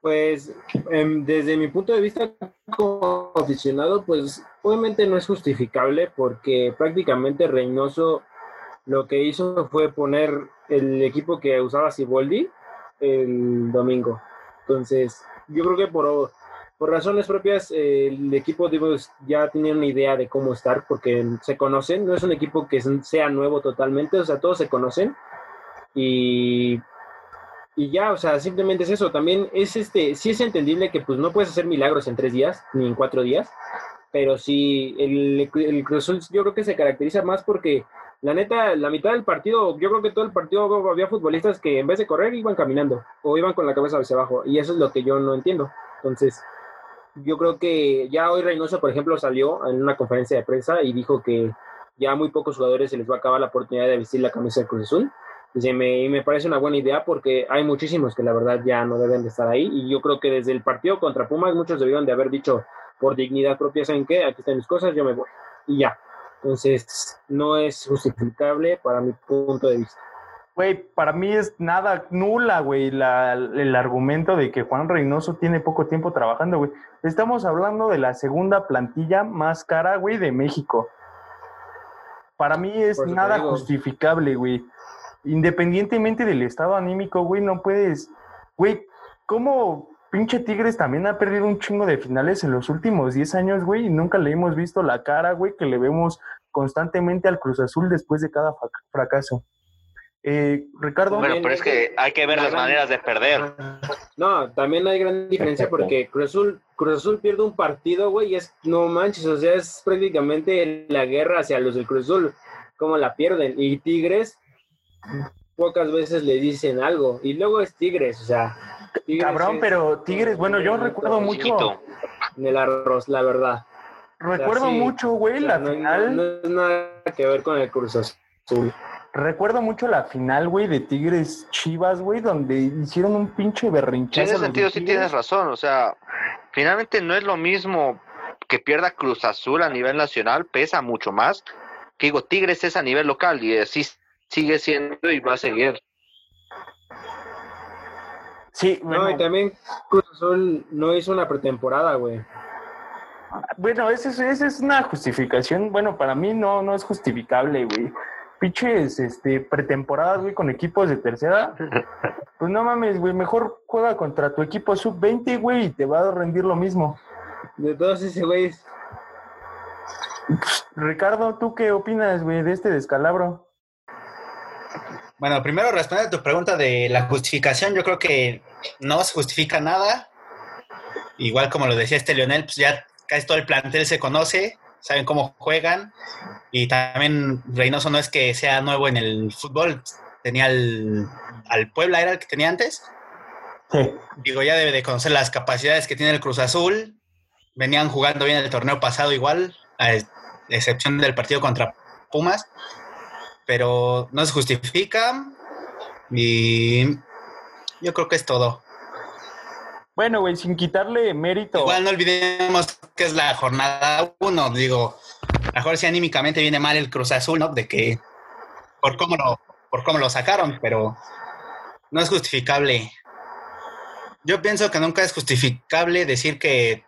Pues em, desde mi punto de vista como aficionado, pues obviamente no es justificable porque prácticamente Reynoso lo que hizo fue poner el equipo que usaba Siboldi el domingo. Entonces, yo creo que por, por razones propias, el equipo digo, ya tenía una idea de cómo estar porque se conocen, no es un equipo que sea nuevo totalmente, o sea, todos se conocen y, y ya, o sea, simplemente es eso. También es este, sí es entendible que pues no puedes hacer milagros en tres días ni en cuatro días, pero sí, el, el Cruz Azul yo creo que se caracteriza más porque la neta, la mitad del partido, yo creo que todo el partido había futbolistas que en vez de correr iban caminando o iban con la cabeza hacia abajo. Y eso es lo que yo no entiendo. Entonces, yo creo que ya hoy Reynoso, por ejemplo, salió en una conferencia de prensa y dijo que ya muy pocos jugadores se les va a acabar la oportunidad de vestir la camisa de Cruz Azul. Y me, me parece una buena idea porque hay muchísimos que la verdad ya no deben de estar ahí. Y yo creo que desde el partido contra Pumas muchos debieron de haber dicho por dignidad propia, ¿saben qué? Aquí están mis cosas, yo me voy. Y ya. Entonces, no es justificable para mi punto de vista. Güey, para mí es nada nula, güey, el argumento de que Juan Reynoso tiene poco tiempo trabajando, güey. Estamos hablando de la segunda plantilla más cara, güey, de México. Para mí es nada justificable, güey. Independientemente del estado anímico, güey, no puedes. Güey, ¿cómo pinche Tigres también ha perdido un chingo de finales en los últimos 10 años, güey, y nunca le hemos visto la cara, güey, que le vemos constantemente al Cruz Azul después de cada fracaso. Eh, Ricardo. Bueno, pero es que hay que ver las maneras de perder. No, también hay gran diferencia porque Cruz Azul, Cruz Azul pierde un partido, güey, y es, no manches, o sea, es prácticamente la guerra hacia los del Cruz Azul, cómo la pierden. Y Tigres, pocas veces le dicen algo, y luego es Tigres, o sea, Cabrón, pero Tigres, bueno, yo recuerdo mucho. En el arroz, la verdad. Recuerdo mucho, güey, la final. No, es nada que ver con el Cruz Azul. Recuerdo mucho la final, güey, de Tigres Chivas, güey, donde hicieron un pinche berrinchazo. En ese sentido sí tienes razón, o sea, finalmente no es lo mismo que pierda Cruz Azul a nivel nacional, pesa mucho más. Que digo, Tigres es a nivel local y así sigue siendo y va a seguir. Sí, No, y también Cruz Azul no hizo una pretemporada, güey. Bueno, esa es, es una justificación. Bueno, para mí no, no es justificable, güey. Piches, este, pretemporadas, güey, con equipos de tercera. [laughs] Pues no mames, güey, mejor juega contra tu equipo sub-20, güey, y te va a rendir lo mismo. De todos ese güeyes. Ricardo, ¿tú qué opinas, güey, de este descalabro? Bueno, primero responde a tu pregunta de la justificación. Yo creo que no se justifica nada. Igual como lo decía este Leonel, pues ya casi todo el plantel se conoce, saben cómo juegan. Y también Reynoso no es que sea nuevo en el fútbol. Tenía al, al Puebla, ¿era el que tenía antes? Sí. Digo, ya debe de conocer las capacidades que tiene el Cruz Azul. Venían jugando bien el torneo pasado igual, a excepción del partido contra Pumas pero no se justifica y yo creo que es todo. Bueno, güey, sin quitarle mérito. Igual no olvidemos que es la jornada uno, digo, mejor si anímicamente viene mal el Cruz Azul, ¿no? De que por cómo lo, por cómo lo sacaron, pero no es justificable. Yo pienso que nunca es justificable decir que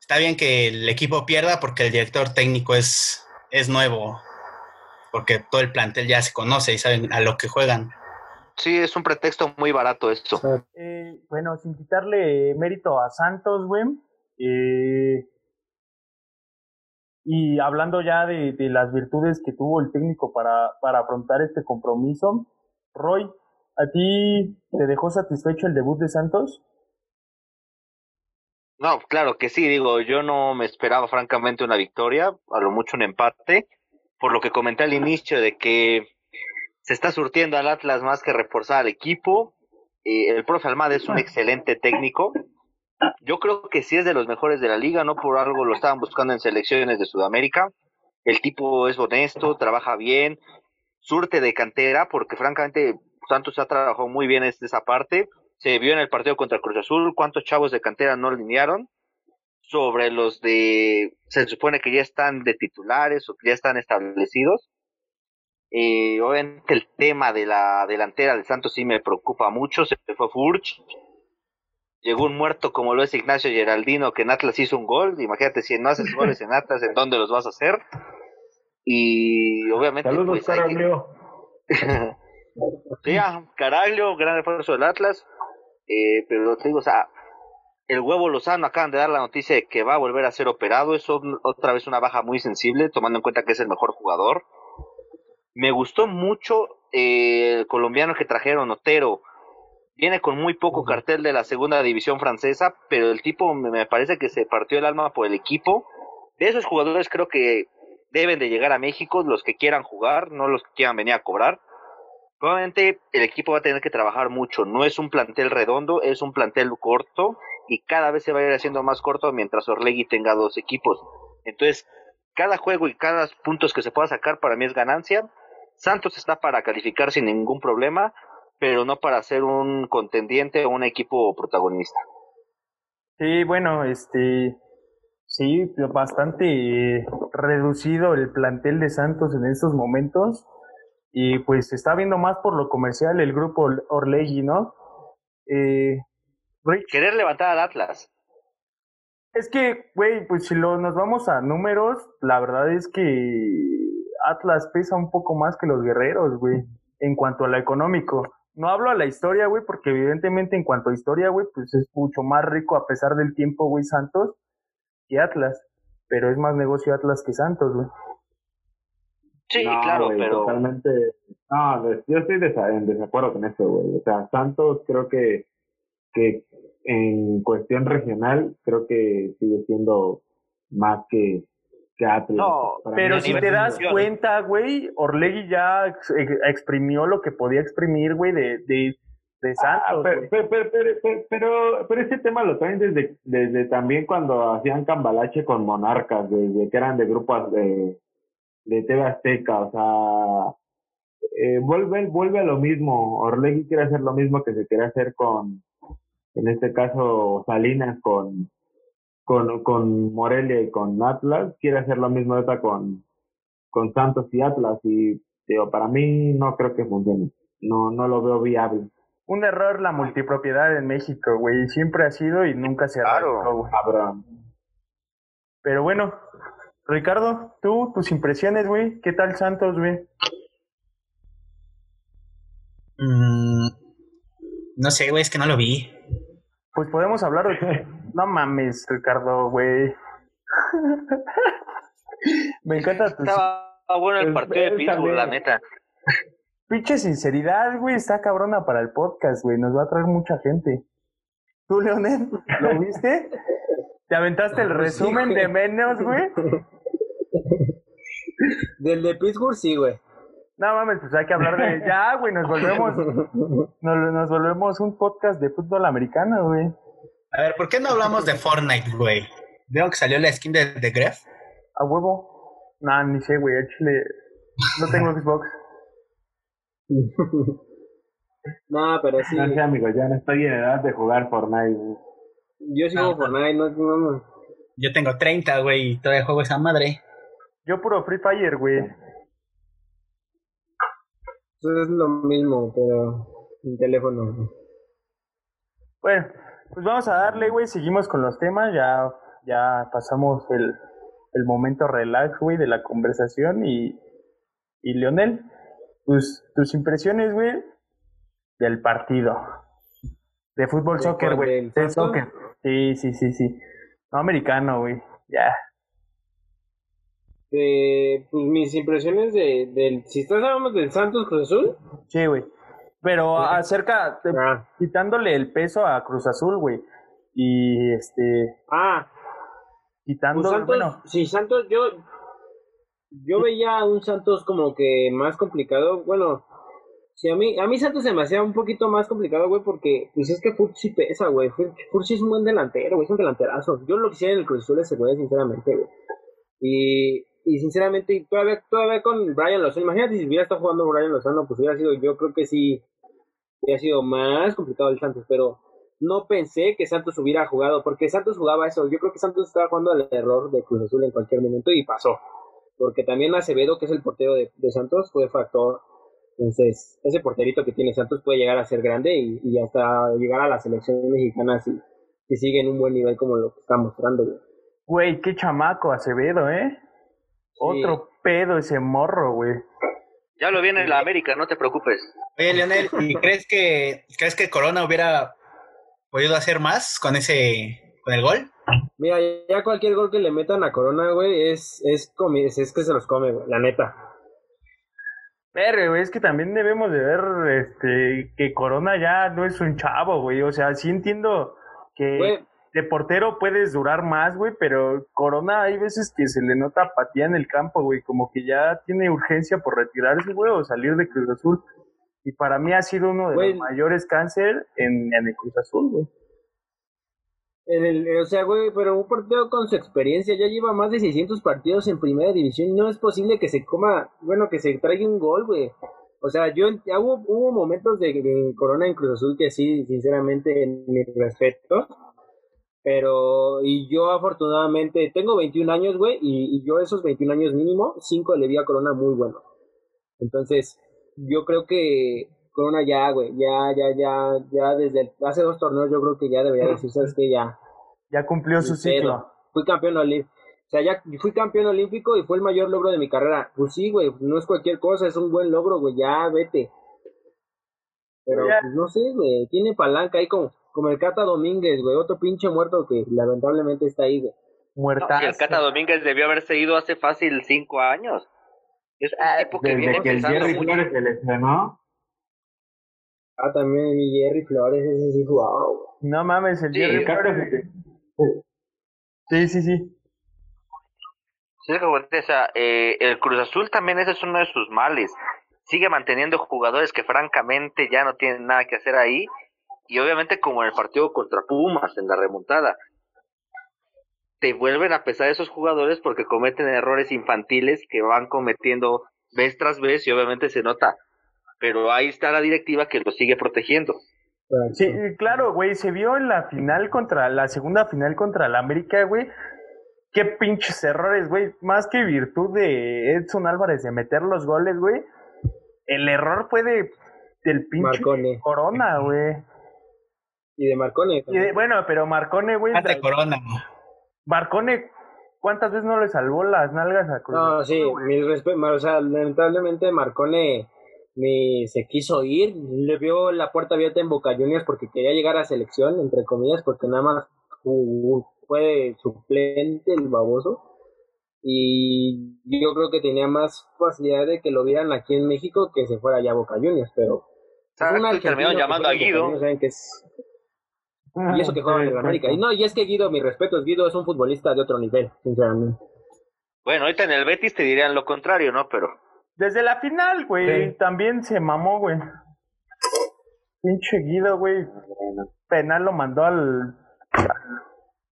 está bien que el equipo pierda porque el director técnico es, es nuevo porque todo el plantel ya se conoce y saben a lo que juegan. Sí, es un pretexto muy barato esto. Eh, bueno, sin quitarle mérito a Santos, güey. Eh, y hablando ya de, las virtudes que tuvo el técnico para, para afrontar este compromiso, Roy, ¿a ti te dejó satisfecho el debut de Santos? No, claro que sí, digo, yo no me esperaba francamente una victoria, a lo mucho un empate por lo que comenté al inicio de que se está surtiendo al Atlas más que reforzar al equipo. Eh, el profe Almada es un excelente técnico. Yo creo que sí es de los mejores de la liga, no por algo lo estaban buscando en selecciones de Sudamérica. El tipo es honesto, trabaja bien, surte de cantera, porque francamente Santos ha trabajado muy bien en esa parte. Se vio en el partido contra Cruz Azul cuántos chavos de cantera no alinearon sobre los de, se supone que ya están de titulares o que ya están establecidos. Eh, obviamente el tema de la delantera de Santos sí me preocupa mucho, se fue Furch, llegó un muerto como lo es Ignacio Geraldino, que en Atlas hizo un gol, imagínate si no haces goles en Atlas, ¿en dónde los vas a hacer? Y obviamente... Saludos, pues, Caraglio. [laughs] sí, Caraglio, gran esfuerzo del Atlas, eh, pero te digo, o sea, el huevo Lozano acaban de dar la noticia de que va a volver a ser operado. Es otra vez una baja muy sensible, tomando en cuenta que es el mejor jugador. Me gustó mucho eh, el colombiano que trajeron, Otero. Viene con muy poco cartel de la segunda división francesa, pero el tipo me parece que se partió el alma por el equipo. De esos jugadores creo que deben de llegar a México, los que quieran jugar, no los que quieran venir a cobrar. Probablemente el equipo va a tener que trabajar mucho. No es un plantel redondo, es un plantel corto y cada vez se va a ir haciendo más corto mientras Orlegui tenga dos equipos. Entonces, cada juego y cada puntos que se pueda sacar para mí es ganancia. Santos está para calificar sin ningún problema, pero no para ser un contendiente o un equipo protagonista. Sí, bueno, este, sí, bastante reducido el plantel de Santos en estos momentos y pues se está viendo más por lo comercial el grupo Orlegui, ¿no? Eh, Querer levantar al Atlas. Es que, güey, pues si lo, nos vamos a números, la verdad es que Atlas pesa un poco más que los guerreros, güey, en cuanto a lo económico. No hablo a la historia, güey, porque evidentemente en cuanto a historia, güey, pues es mucho más rico a pesar del tiempo, güey, Santos que Atlas. Pero es más negocio Atlas que Santos, güey. Sí, claro, pero. Totalmente. No, yo estoy en desacuerdo con eso, güey. O sea, Santos creo que, que en cuestión regional, creo que sigue siendo más que, que Atlas. No, pero si te das cuenta, güey, Orlegui ya exprimió lo que podía exprimir, güey, de, de, de ah, Santos. pero, pero, pero, pero, ese tema lo traen desde, desde también cuando hacían cambalache con monarcas, desde que eran de grupos de de TV Azteca, o sea, eh, vuelve, vuelve a lo mismo. Orlegui quiere hacer lo mismo que se quiere hacer con, en este caso, Salinas con, con, con Morelia y con Atlas, quiere hacer lo mismo ahorita con, con Santos y Atlas, y digo, para mí no creo que funcione. No, no lo veo viable. Un error la multipropiedad en México, güey. Siempre ha sido y nunca se ha claro. Pero bueno, Ricardo, tú, tus impresiones, güey. ¿Qué tal Santos, güey? Mm, no sé, güey, es que no lo vi. Pues podemos hablar de... [laughs] no mames, Ricardo, güey. [laughs] Me encanta tu... Estaba bueno el partido de Pittsburgh, la neta. Pinche sinceridad, güey, está cabrona para el podcast, güey. Nos va a traer mucha gente. ¿Tú, Leonel? ¿Lo [laughs] viste? ¿Te aventaste el resumen de menos, güey? Del de Pittsburgh, sí, güey. No mames, pues hay que hablar de. Ya, güey, nos volvemos. [laughs] Nos, volvemos un podcast de fútbol americano, güey. A ver, ¿por qué no hablamos de Fortnite, güey? Veo que salió la skin de, de Gref. A huevo. Nah, ni sé, güey. Chile. No tengo [laughs] Xbox. no, pero sí. No sé, amigo, ya no estoy en edad de jugar Fortnite, güey. Yo sigo ah, Fortnite, no, no, Yo tengo 30, güey, y todavía juego esa madre. Yo puro Free Fire, güey. Es lo mismo, pero en teléfono. Bueno, pues vamos a darle, güey. Seguimos con los temas. Ya, ya pasamos el, el momento relax, güey, de la conversación. Y, y Leonel, pues tus impresiones, güey, del partido. De fútbol, soccer, güey. De soccer. Sí, sí, sí, sí. No americano, güey. Ya. Pues mis impresiones de, del... Si estás hablando del Santos Cruz Azul. Sí, güey. Pero acerca, ah. quitándole el peso a Cruz Azul, güey. Y este... Ah. Quitando... Pues bueno. Sí, Santos, yo... Yo veía a un Santos como que más complicado. Bueno, Sí, a mí, a mí Santos se me hacía un poquito más complicado, güey, porque pues es que Furch sí pesa, güey. Furch es un buen delantero, güey, es un delanterazo. Yo lo quisiera en el Cruz Azul ese, güey, sinceramente, güey. Y, y sinceramente, todavía, todavía con Brian Lozano, imagínate si hubiera estado jugando Brian Lozano, pues hubiera sido, yo creo que sí, hubiera sido más complicado el Santos, pero no pensé que Santos hubiera jugado, porque Santos jugaba eso. Yo creo que Santos estaba jugando al error de Cruz Azul en cualquier momento y pasó. Porque también Acevedo, que es el portero de, de Santos, fue factor entonces, ese porterito que tiene Santos puede llegar a ser grande y, hasta llegar a la selección mexicana si, si sigue en un buen nivel como lo que está mostrando, güey. qué chamaco Acevedo, ¿eh? Otro pedo ese morro, güey. Ya lo viene en la América, no te preocupes. Oye, Leonel, ¿y [laughs] crees que, crees que Corona hubiera podido hacer más con ese, con el gol. Mira, ya cualquier gol que le metan a Corona, güey, es, es, comi- es, es que se los come, güey, la neta. Pero, güey, es que también debemos de ver este, que Corona ya no es un chavo, güey. O sea, sí entiendo que Güey, de portero puedes durar más, güey, pero Corona hay veces que se le nota apatía en el campo, güey. Como que ya tiene urgencia por retirarse, güey, o salir de Cruz Azul. Y para mí ha sido uno de Güey. los mayores cáncer en, en el Cruz Azul, güey. en el, o sea, güey, pero un portero con su experiencia ya lleva más de 600 partidos en primera división. No es posible que se coma, bueno, que se traiga un gol, güey. O sea, yo hubo, hubo momentos de, de Corona en Cruz Azul que sí, sinceramente, en mi respeto. Pero, y yo afortunadamente, tengo 21 años, güey, y, y yo esos 21 años mínimo, 5 le di a Corona muy bueno. Entonces, yo creo que Corona ya, güey, ya, ya, ya, ya desde el- hace dos torneos yo creo que ya debería decir, ¿sabes qué? Ya, Ya cumplió su pedo. ciclo. Fui campeón olímpico. O sea, ya fui campeón olímpico y fue el mayor logro de mi carrera. Pues sí, güey, no es cualquier cosa, es un buen logro, güey, ya vete. Pero, Ya. pues no sé, güey, tiene palanca ahí como, como el Cata Domínguez, güey, otro pinche muerto que lamentablemente está ahí, güey. Muertazo. el Cata Domínguez debió haberse ido hace fácil cinco años. Es un tipo que viene Desde que el Jerry mucho. Flores se lesionó, Ah, también mi Jerry Flores, ese sí jugaba, güey. No mames, el Sí, Jerry Flores. Sí, sí, sí. Sí, te decía, eh, el Cruz Azul también ese es uno de sus males. Sigue manteniendo jugadores que francamente ya no tienen nada que hacer ahí. Y obviamente como en el partido contra Pumas en la remontada. Te vuelven a pesar esos jugadores porque cometen errores infantiles que van cometiendo vez tras vez y obviamente se nota. Pero ahí está la directiva que los sigue protegiendo. Sí, claro, güey, se vio en la final contra, la segunda final contra la América, güey. Qué pinches errores, güey. Más que virtud de Edson Álvarez de meter los goles, güey. El error fue de del pinche. Corona, güey. Y de Marcone. Y de- también. bueno, pero Marcone, güey. Ante Corona. Marcone, ¿cuántas veces no le salvó las nalgas a Cruz? No, Azul, sí, güey? mi respeto, o sea, lamentablemente Marcone ni se quiso ir, le vio la puerta abierta en Boca Juniors porque quería llegar a selección, entre comillas, porque nada más fu- fue suplente el baboso. Y yo creo que tenía más facilidad de que lo vieran aquí en México que se fuera allá a Boca Juniors, pero... Terminaron llamando a Guido. Juniors, saben que es- y eso que juega en el América. Y no, y es que Guido, mi respeto, Guido es un futbolista de otro nivel, sinceramente. Bueno, ahorita en el Betis te dirían lo contrario, ¿no? Pero Desde la final, güey, Sí. también se mamó, güey. Pinche Guido, güey. Penal lo mandó al.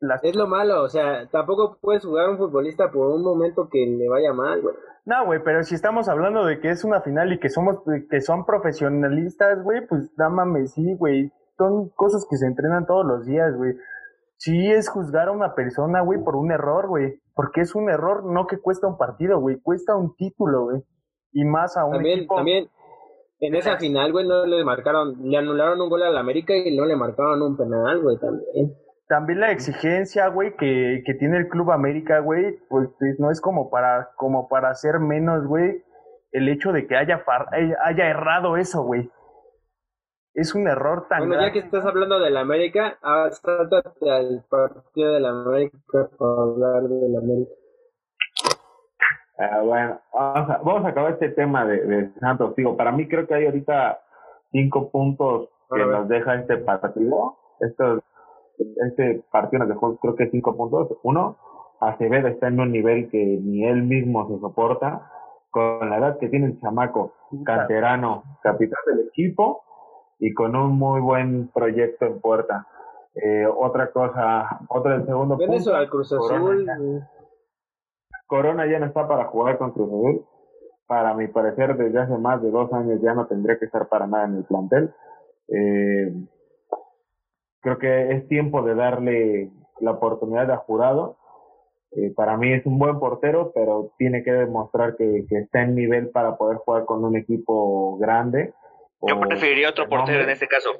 las- Es lo malo, o sea, tampoco puedes jugar a un futbolista por un momento que le vaya mal, güey. No, güey, pero si estamos hablando de que es una final y que somos, que son profesionalistas, güey, pues no mames, sí, güey. Son cosas que se entrenan todos los días, güey. Sí es juzgar a una persona, güey, por un error, güey. Porque es un error, no que cuesta un partido, güey. Cuesta un título, güey. Y más a un También, equipo. también, en esa final, güey, no le marcaron, le anularon un gol al América y no le marcaron un penal, güey, también. También la exigencia, güey, que, que tiene el Club América, güey, pues no es como para, como para hacer menos, güey, el hecho de que haya, far- haya haya errado eso, güey. Es un error tan Bueno, ya grave. que estás hablando del América, ah, sáltate al partido del América para hablar del América. Ah, bueno, vamos a, vamos a acabar este tema de, de Santos. Digo, para mí creo que hay ahorita cinco puntos que nos deja este partido. Estos, este partido nos dejó creo que cinco puntos. Uno, Acevedo está en un nivel que ni él mismo se soporta. Con la edad que tiene el chamaco, canterano, capitán del equipo y con un muy buen proyecto en puerta. Eh, otra cosa, otro del segundo punto. eso al Cruz Corona Azul. ya. Corona ya no está para jugar con Cruz Azul. Para mi parecer, desde hace más de dos años ya no tendría que estar para nada en el plantel. Eh, creo que es tiempo de darle la oportunidad a Jurado. Eh, para mí es un buen portero, pero tiene que demostrar que, que está en nivel para poder jugar con un equipo grande. Yo preferiría otro portero en este caso.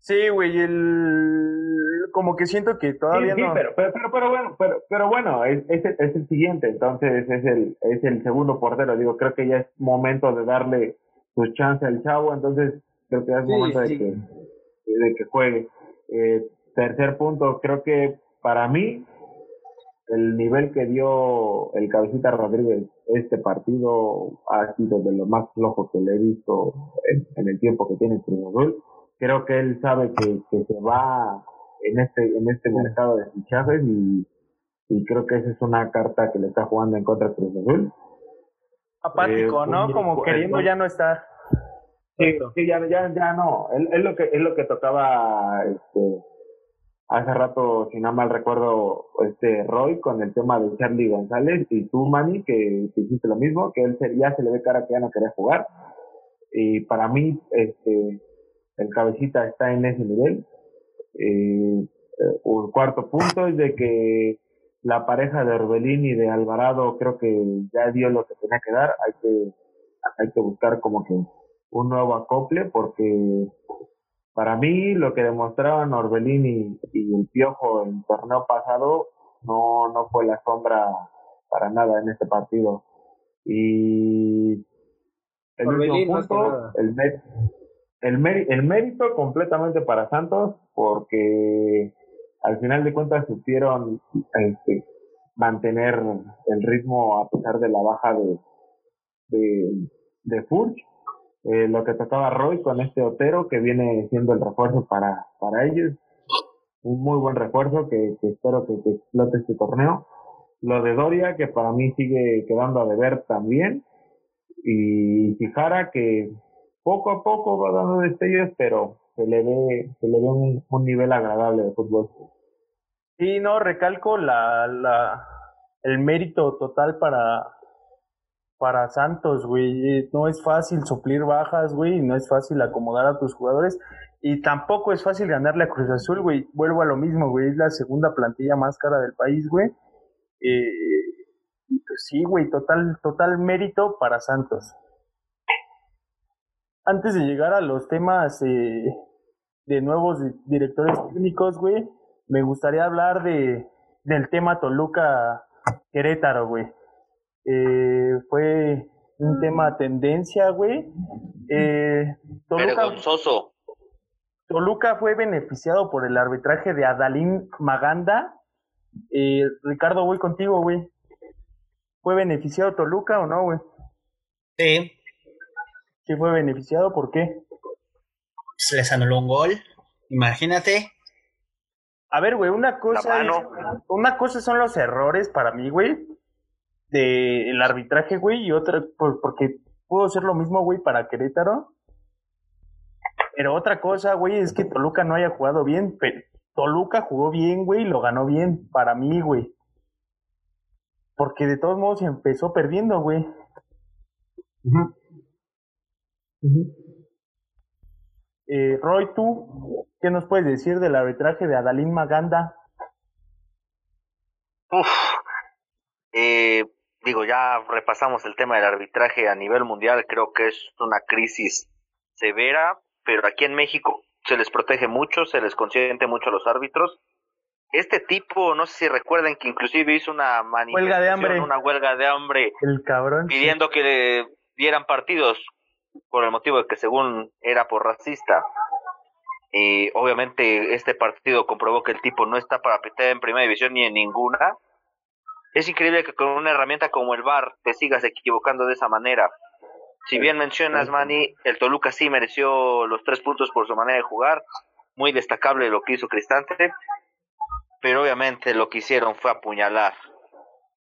Sí, güey, el... como que siento que todavía Sí, sí, no... pero, pero, pero, pero bueno, pero, pero bueno, es, es, el- es el siguiente, entonces es el, es el segundo portero. Digo, creo que ya es momento de darle su chance al chavo, entonces creo que ya es Sí, momento sí. de, que, de que juegue. Eh, tercer punto, creo que para mí el nivel que dio el cabecita Rodríguez este partido ha sido de lo más flojo que le he visto en, el tiempo que tiene Cruz Azul. Creo que él sabe que, que se va en este en este mercado de fichajes y, y creo que esa es una carta que le está jugando en contra de Cruz Azul. Apático, eh, ¿no? Como queriendo ya no estar. Sí, sí ya, ya, ya no. Es, lo que es lo que tocaba este hace rato, si no mal recuerdo, este Roy con el tema de Charlie González y tú, Manny, que, hiciste lo mismo, que él ya se le ve cara que ya no quería jugar. Y para mí, este, el cabecita está en ese nivel. Eh, un cuarto punto es de que la pareja de Orbelín y de Alvarado creo que ya dio lo que tenía que dar. Hay que, hay que buscar como que un nuevo acople porque para mí lo que demostraban Orbelín y, el Piojo en el torneo pasado no, no fue la sombra para nada en este partido. Y el último punto, el, el, el mérito completamente para Santos porque al final de cuentas supieron este, mantener el ritmo a pesar de la baja de, de, de Furch eh, lo que tocaba Roy con este Otero que viene siendo el refuerzo para, para ellos. Un muy buen refuerzo que, espero que, explote este torneo. Lo de Doria que para mí sigue quedando a deber también. Y Fijara que poco a poco va dando destellos, pero se le ve, se le ve un, un nivel agradable de fútbol. Sí, no, recalco la, la, el mérito total para, para Santos, güey. No es fácil suplir bajas, güey, no es fácil acomodar a tus jugadores y tampoco es fácil ganarle a Cruz Azul, güey. Vuelvo a lo mismo, güey, es la segunda plantilla más cara del país, güey. Eh, pues sí, güey, total, total mérito para Santos. Antes de llegar a los temas eh, de nuevos directores técnicos, güey, me gustaría hablar de del tema Toluca Querétaro, güey eh, fue un tema tendencia, güey. Eh, Toluca, Toluca fue beneficiado por el arbitraje de Adalín Maganda. Eh, Ricardo, voy contigo, güey. ¿Fue beneficiado Toluca o no, güey? Sí. ¿Sí fue beneficiado? ¿Por qué? Se les anuló un gol. Imagínate. A ver, güey, una cosa, una cosa son los errores para mí, güey del arbitraje, güey, y otra, porque pudo ser lo mismo, güey, para Querétaro. Pero otra cosa, güey, es que Toluca no haya jugado bien, pero Toluca jugó bien, güey, y lo ganó bien, para mí, güey. Porque de todos modos empezó perdiendo, güey. eh, Roy, ¿tú qué nos puedes decir del arbitraje de Adalín Maganda? Uf, eh, digo, ya repasamos el tema del arbitraje a nivel mundial, creo que es una crisis severa, pero aquí en México se les protege mucho, se les consiente mucho a los árbitros. Este tipo, no sé si recuerden que inclusive hizo una manifestación, de hambre. una huelga de hambre, el cabrón, pidiendo que le dieran partidos por el motivo de que según era por racista. Y obviamente este partido comprobó que el tipo no está para pitar en primera división ni en ninguna es increíble que con una herramienta como el VAR te sigas equivocando de esa manera. Si bien mencionas, Manny, el Toluca sí mereció los tres puntos por su manera de jugar. Muy destacable lo que hizo Cristante. Pero obviamente lo que hicieron fue apuñalar.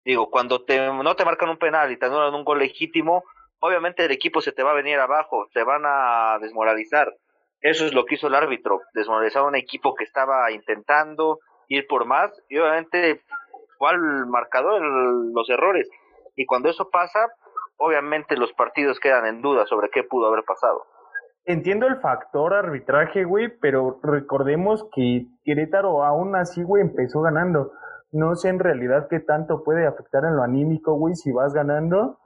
Digo, cuando te, no te marcan un penal y te anulan un gol legítimo, obviamente el equipo se te va a venir abajo, te van a desmoralizar. Eso es lo que hizo el árbitro, desmoralizar a un equipo que estaba intentando ir por más y obviamente cuál marcador los errores. Y cuando eso pasa, obviamente los partidos quedan en duda sobre qué pudo haber pasado. Entiendo el factor arbitraje, güey, pero recordemos que Querétaro aún así, güey, empezó ganando. No sé en realidad qué tanto puede afectar en lo anímico, güey, si vas ganando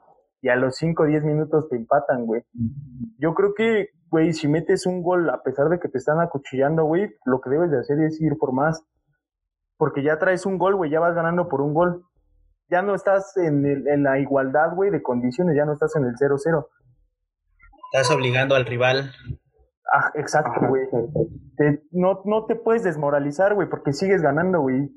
y a los 5 o 10 minutos te empatan, güey. Yo creo que, güey, si metes un gol a pesar de que te están acuchillando, güey, lo que debes de hacer es ir por más porque ya traes un gol, güey, ya vas ganando por un gol. Ya no estás en, en la igualdad, güey, de condiciones, ya no estás en el 0-0. Estás obligando al rival. Ah, exacto, güey. No, no te puedes desmoralizar, güey, porque sigues ganando, güey.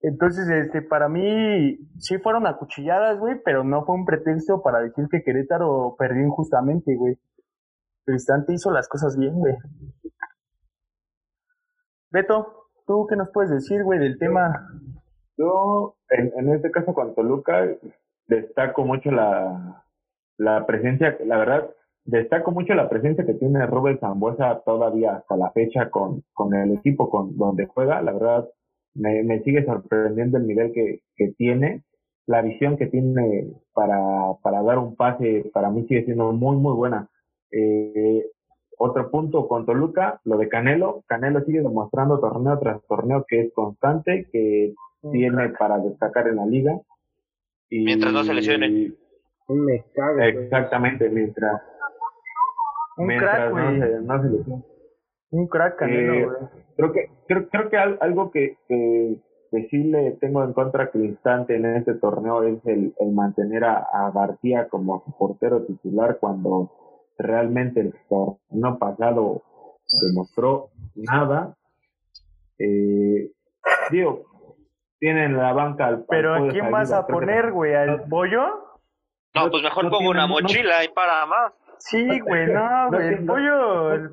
Entonces, este, para mí, sí fueron acuchilladas, güey, pero no fue un pretexto para decir que Querétaro perdió injustamente, güey. Cristante hizo las cosas bien, güey. Beto, ¿tú qué nos puedes decir, güey, del tema? Yo, en, este caso con Toluca, destaco mucho la, la presencia, la verdad, destaco mucho la presencia que tiene Robert Zambuesa todavía hasta la fecha con, con el equipo con donde juega. La verdad, me, me sigue sorprendiendo el nivel que, que tiene. La visión que tiene para, para dar un pase, para mí sigue siendo muy, muy buena. Eh, otro punto con Toluca, lo de Canelo. Canelo sigue demostrando torneo tras torneo que es constante, que tiene para destacar en la liga. Y, Mientras no se lesione. Me cago. Exactamente, mientras, Un mientras crack, no se, no se lesione. Un crack, Canelo, Eh. Creo que, creo, creo que al- algo que, que, que sí le tengo en contra a Cristante en este torneo es el, el mantener a, a García como su portero titular cuando realmente el torneo pasado demostró nada. Eh, digo, tienen la banca al Pero ¿a quién vas a poner, güey? ¿Al pollo? No, pues mejor no pongo una no- mochila y para más. Sí, güey, no, No güey. El pollo, el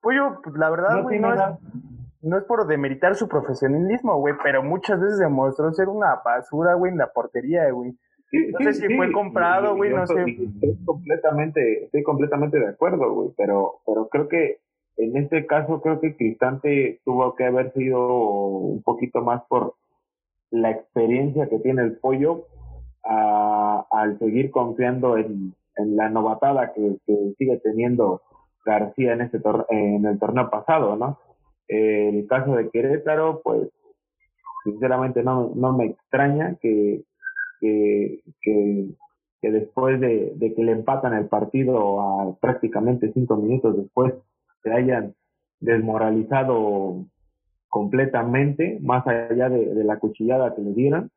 pollo, pues, la verdad, güey, no es, no es por demeritar su profesionalismo, güey, pero muchas veces demostró ser una basura, güey, en la portería, güey. No sé si fue comprado, güey, no sé. Estoy completamente, estoy completamente de acuerdo, güey, pero, pero creo que en este caso creo que Cristante tuvo que haber sido un poquito más por la experiencia que tiene el pollo a- al seguir confiando en, en la novatada que, que sigue teniendo García en este tor- en el torneo pasado, ¿no? El caso de Querétaro, pues sinceramente no, no me extraña que, que, que, que después de, de que le empatan el partido a prácticamente cinco minutos después se hayan desmoralizado completamente, más allá de, la cuchillada que le dieron,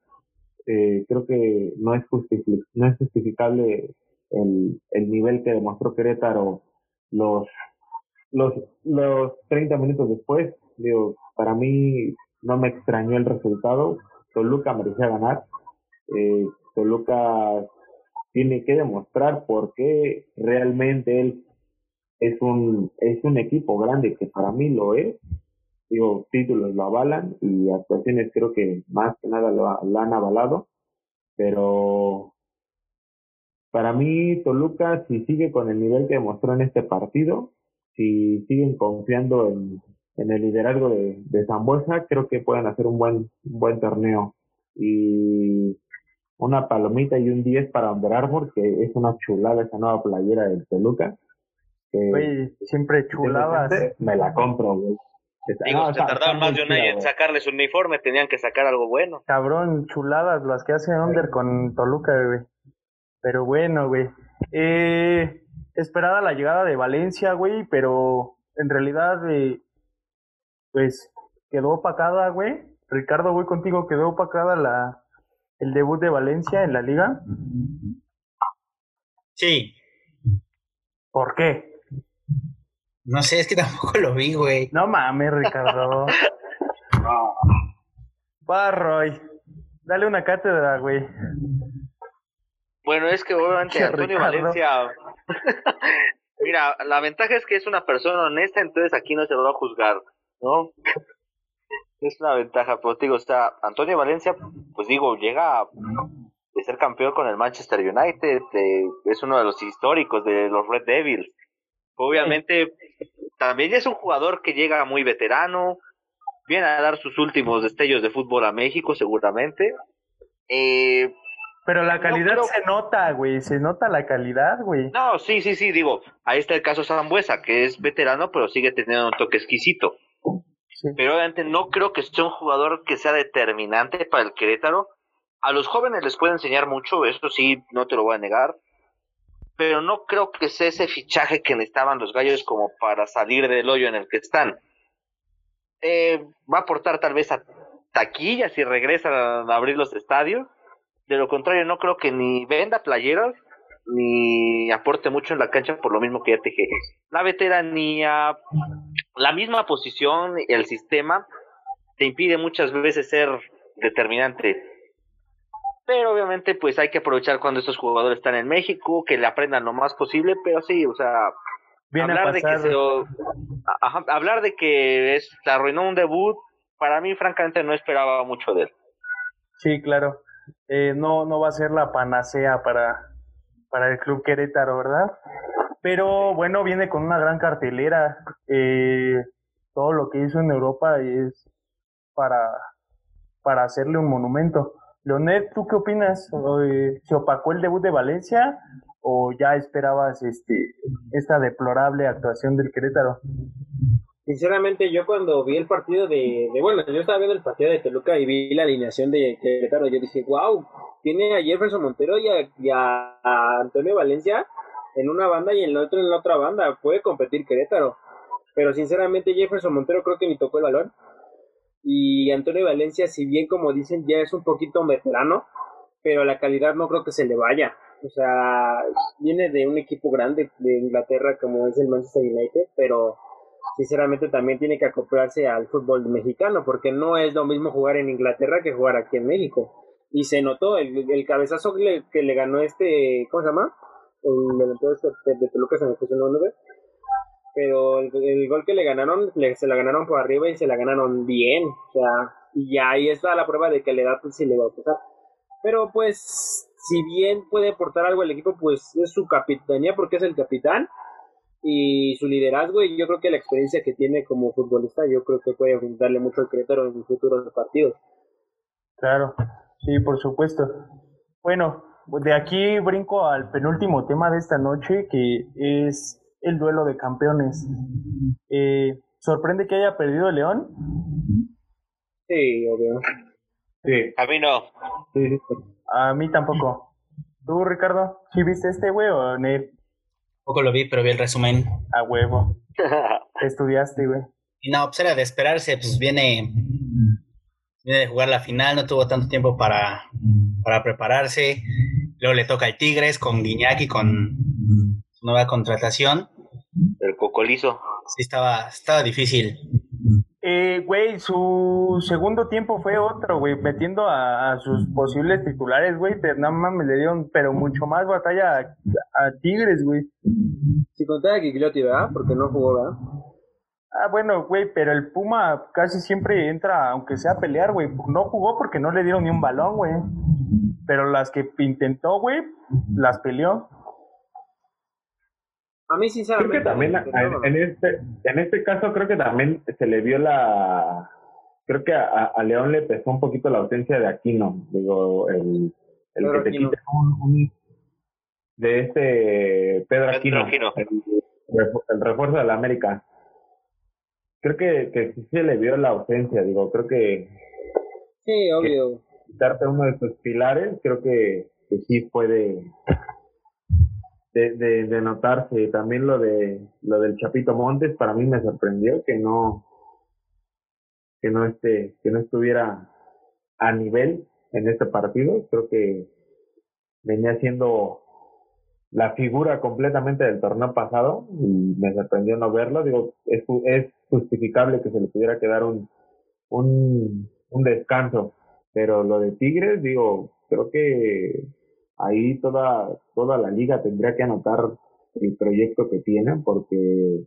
eh, creo que no es, justifi- no es justificable el, el nivel que demostró Querétaro los, los, los 30 minutos después. Digo, para mí no me extrañó el resultado. Toluca merecía ganar. Eh, Toluca tiene que demostrar por qué realmente él es un, es un equipo grande, que para mí lo es. Digo, títulos lo avalan y actuaciones creo que más que nada lo, lo han avalado. Pero para mí, Toluca, si sigue con el nivel que demostró en este partido, si siguen confiando en, en el liderazgo de, de Zambuesa, creo que pueden hacer un buen, buen torneo. Y una palomita y un 10 para Under Armour, que es una chulada esa nueva playera del Toluca. que Güey, siempre chulabas. Me la compro, güey. Digo, no, se está más de un año en güey. sacarle su uniforme, tenían que sacar algo bueno. Cabrón, chuladas las que hace Under con Toluca, güey. Pero bueno, güey. Eh, esperada la llegada de Valencia, güey, pero en realidad, eh, pues, quedó opacada, güey. Ricardo, voy contigo, quedó opacada la, el debut de Valencia en la liga. Sí. ¿Por qué? No sé, es que [laughs] tampoco lo vi, güey. No mames, Ricardo. [laughs] Va, Roy. Dale una cátedra, güey. Bueno, es que obviamente [laughs] Antonio Ricardo. Valencia. Mira, la ventaja es que es una persona honesta, entonces aquí no se va a juzgar, ¿no? Es una ventaja, pero te digo, está Antonio Valencia, pues digo, llega a ser campeón con el Manchester United, es uno de los históricos de los Red Devils. Obviamente, también es un jugador que llega muy veterano, viene a dar sus últimos destellos de fútbol a México, seguramente. Eh, Pero la No calidad se nota, güey. Se nota la calidad, güey. No, sí, sí, sí, digo, ahí está el caso Zambuesa, que es veterano, pero sigue teniendo un toque exquisito. Pero obviamente no creo que sea un jugador que sea determinante para el Querétaro. A los jóvenes les puede enseñar mucho, eso sí, no te lo voy a negar. Pero no creo que sea ese fichaje que necesitaban los gallos como para salir del hoyo en el que están. Eh, va a aportar tal vez a taquillas si regresan a abrir los estadios. De lo contrario, no creo que ni venda playeras ni aporte mucho en la cancha por lo mismo que ya te dije. La veteranía, la misma posición, el sistema, te impide muchas veces ser determinante. Pero obviamente pues hay que aprovechar cuando estos jugadores están en México, que le aprendan lo más posible, pero sí, o sea, hablar de que se, hablar de que es, arruinó un debut, para mí francamente no esperaba mucho de él. Sí, claro. Eh, no, no va a ser la panacea para, para el Club Querétaro, ¿verdad? Pero bueno, viene con una gran cartelera. Eh, todo lo que hizo en Europa es para, para hacerle un monumento. Leonel, ¿tú qué opinas? Eh, ¿Se opacó el debut de Valencia o ya esperabas este esta deplorable actuación del Querétaro? Sinceramente, yo cuando vi el partido de, bueno, yo estaba viendo el partido de Toluca y vi la alineación de Querétaro, yo dije, wow, tiene a Jefferson Montero y a, Antonio Valencia en una banda y en el otro en la otra banda, puede competir Querétaro. Pero sinceramente Jefferson Montero creo que ni tocó el balón. Y Antonio Valencia, si bien como dicen, ya es un poquito veterano, pero la calidad no creo que se le vaya. O sea, viene de un equipo grande de Inglaterra como es el Manchester United, pero sinceramente también tiene que acoplarse al fútbol mexicano, porque no es lo mismo jugar en Inglaterra que jugar aquí en México. Y se notó el, el cabezazo que le, que le, ganó este, ¿cómo se llama? El delantero este de Toluca se me puso el nombre pero el, gol que le ganaron, se la ganaron por arriba y se la ganaron bien, o sea, y ahí está la prueba de que le da pues sí le va a pesar. Pero pues, si bien puede aportar algo al equipo, pues es su capitanía porque es el capitán y su liderazgo y yo creo que la experiencia que tiene como futbolista, yo creo que puede darle mucho al Querétaro en futuros partidos. Claro, sí, por supuesto. Bueno, de aquí brinco al penúltimo tema de esta noche, que es el duelo de campeones. Eh, ¿Sorprende que haya perdido el León? Sí, obvio. Sí. A mí no. Sí, A mí tampoco. ¿Tú, Ricardo? ¿Sí viste este, güey, o Nel? Poco lo vi, pero vi el resumen. A huevo. [laughs] Estudiaste, güey. Y no, pues era de esperarse, pues viene, viene de jugar la final, no tuvo tanto tiempo para, para prepararse. Luego le toca al Tigres con Guiñaki, con nueva contratación. El cocolizo. Sí, estaba, estaba difícil. Eh, güey, su segundo tiempo fue otro, güey, metiendo a, sus posibles titulares, güey, pero nada más me le dieron, pero mucho más batalla a, Tigres, güey. Si contaba a Gigliotti, ¿verdad? Porque no jugó, ¿verdad? Ah, bueno, güey, pero el Puma casi siempre entra, aunque sea a pelear, güey. No jugó porque no le dieron ni un balón, güey. Pero las que intentó, güey, las peleó. A mí sinceramente. Creo que también en, este, en este caso creo que también se le vio la... Creo que a, León le pesó un poquito la ausencia de Aquino. Digo, el, el que te quite un, de este Pedro Aquino, El, refuerzo de la América. Creo que, que sí se le vio la ausencia, digo, creo que... Sí, obvio. Quitarte uno de sus pilares, creo que, que sí puede de, de, notarse. También lo de lo del Chapito Montes para mí me sorprendió que no que no esté que no estuviera a nivel en este partido. Creo que venía siendo la figura completamente del torneo pasado y me sorprendió no verlo. Digo, es, es justificable que se le pudiera quedar un, un, un descanso, pero lo de Tigres, digo, creo que ahí toda, toda la liga tendría que anotar el proyecto que tienen porque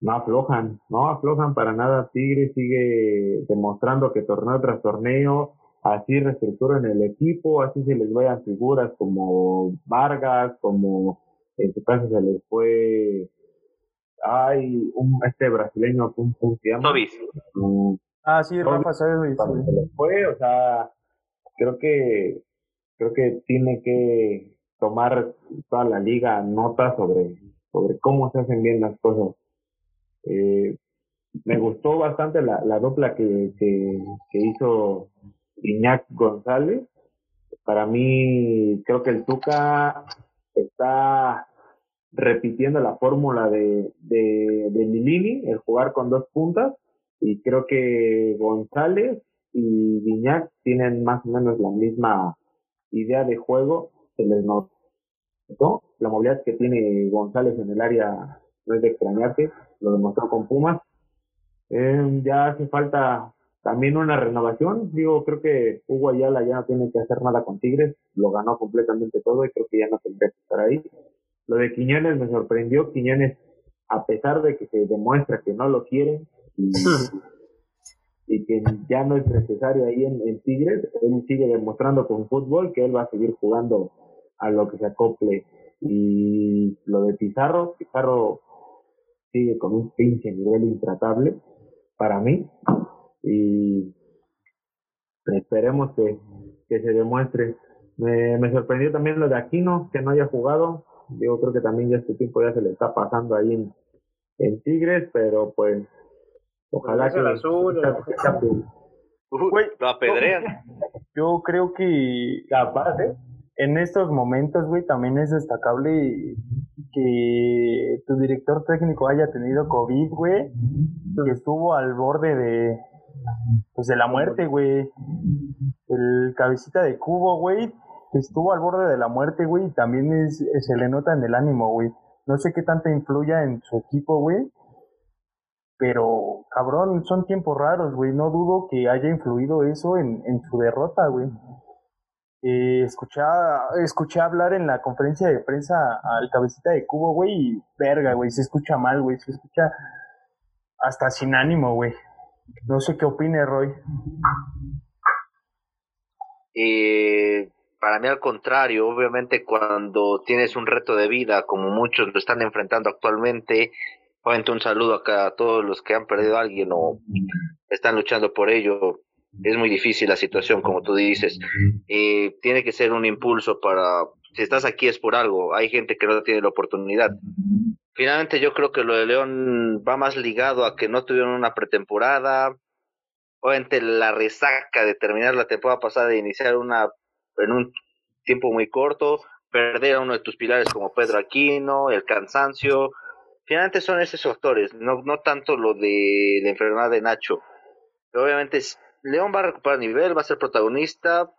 no aflojan, no aflojan para nada. Tigre sigue demostrando que torneo tras torneo así reestructuran el equipo, así se les vayan figuras como Vargas, como en su caso se les fue hay un este brasileño ¿cómo, se llama? Ah, sí, Rafa Se les fue, o sea, creo que creo que tiene que tomar toda la liga nota sobre, sobre cómo se hacen bien las cosas. Eh, me gustó bastante la, la dupla que, que, que hizo Iñak González. Para mí, creo que el Tuca está repitiendo la fórmula de, de, de Lilini, el jugar con dos puntas, y creo que González y Viñac tienen más o menos la misma idea de juego se les nota. La movilidad que tiene González en el área no es de extrañarse, lo demostró con Pumas. Eh, ya hace falta también una renovación. Digo, creo que Hugo Ayala ya no tiene que hacer nada con Tigres, lo ganó completamente todo y creo que ya no tendría que estar ahí. Lo de Quiñones me sorprendió. Quiñones, a pesar de que se demuestra que no lo quieren y, que ya no es necesario ahí en, Tigres, él sigue demostrando con fútbol que él va a seguir jugando a lo que se acople. Y lo de Pizarro, Pizarro sigue con un pinche nivel intratable para mí. Y esperemos que, que se demuestre. Me, me sorprendió también lo de Aquino, que no haya jugado. Yo creo que también ya este tiempo ya se le está pasando ahí en, en Tigres, pero pues Ojalá que azul, lo apedrean. Yo creo que capaz, ¿eh? en estos momentos, güey, también es destacable que tu director técnico haya tenido COVID, güey, y estuvo al borde de, pues de la muerte, güey. El cabecita de cubo, güey, estuvo al borde de la muerte, güey, y también es, se le nota en el ánimo, güey. No sé qué tanto influya en su equipo, güey, pero, cabrón, son tiempos raros, güey. No dudo que haya influido eso en, en su derrota, güey. Eh, escuché, escuché hablar en la conferencia de prensa al cabecita de cubo, güey, y verga, güey, se escucha mal, güey, se escucha hasta sin ánimo, güey. No sé qué opine Roy. Eh, para mí al contrario, obviamente cuando tienes un reto de vida, como muchos lo están enfrentando actualmente, Obviamente un saludo acá a todos los que han perdido a alguien o están luchando por ello. Es muy difícil la situación, como tú dices. Eh, tiene que ser un impulso para, si estás aquí es por algo. Hay gente que no tiene la oportunidad. Finalmente yo creo que lo de León va más ligado a que no tuvieron una pretemporada. Obviamente la resaca de terminar la temporada pasada e iniciar una en un tiempo muy corto, perder a uno de tus pilares como Pedro Aquino, el cansancio, finalmente son esos factores, no, no tanto lo de la enfermedad de Nacho. obviamente León va a recuperar nivel, va a ser protagonista.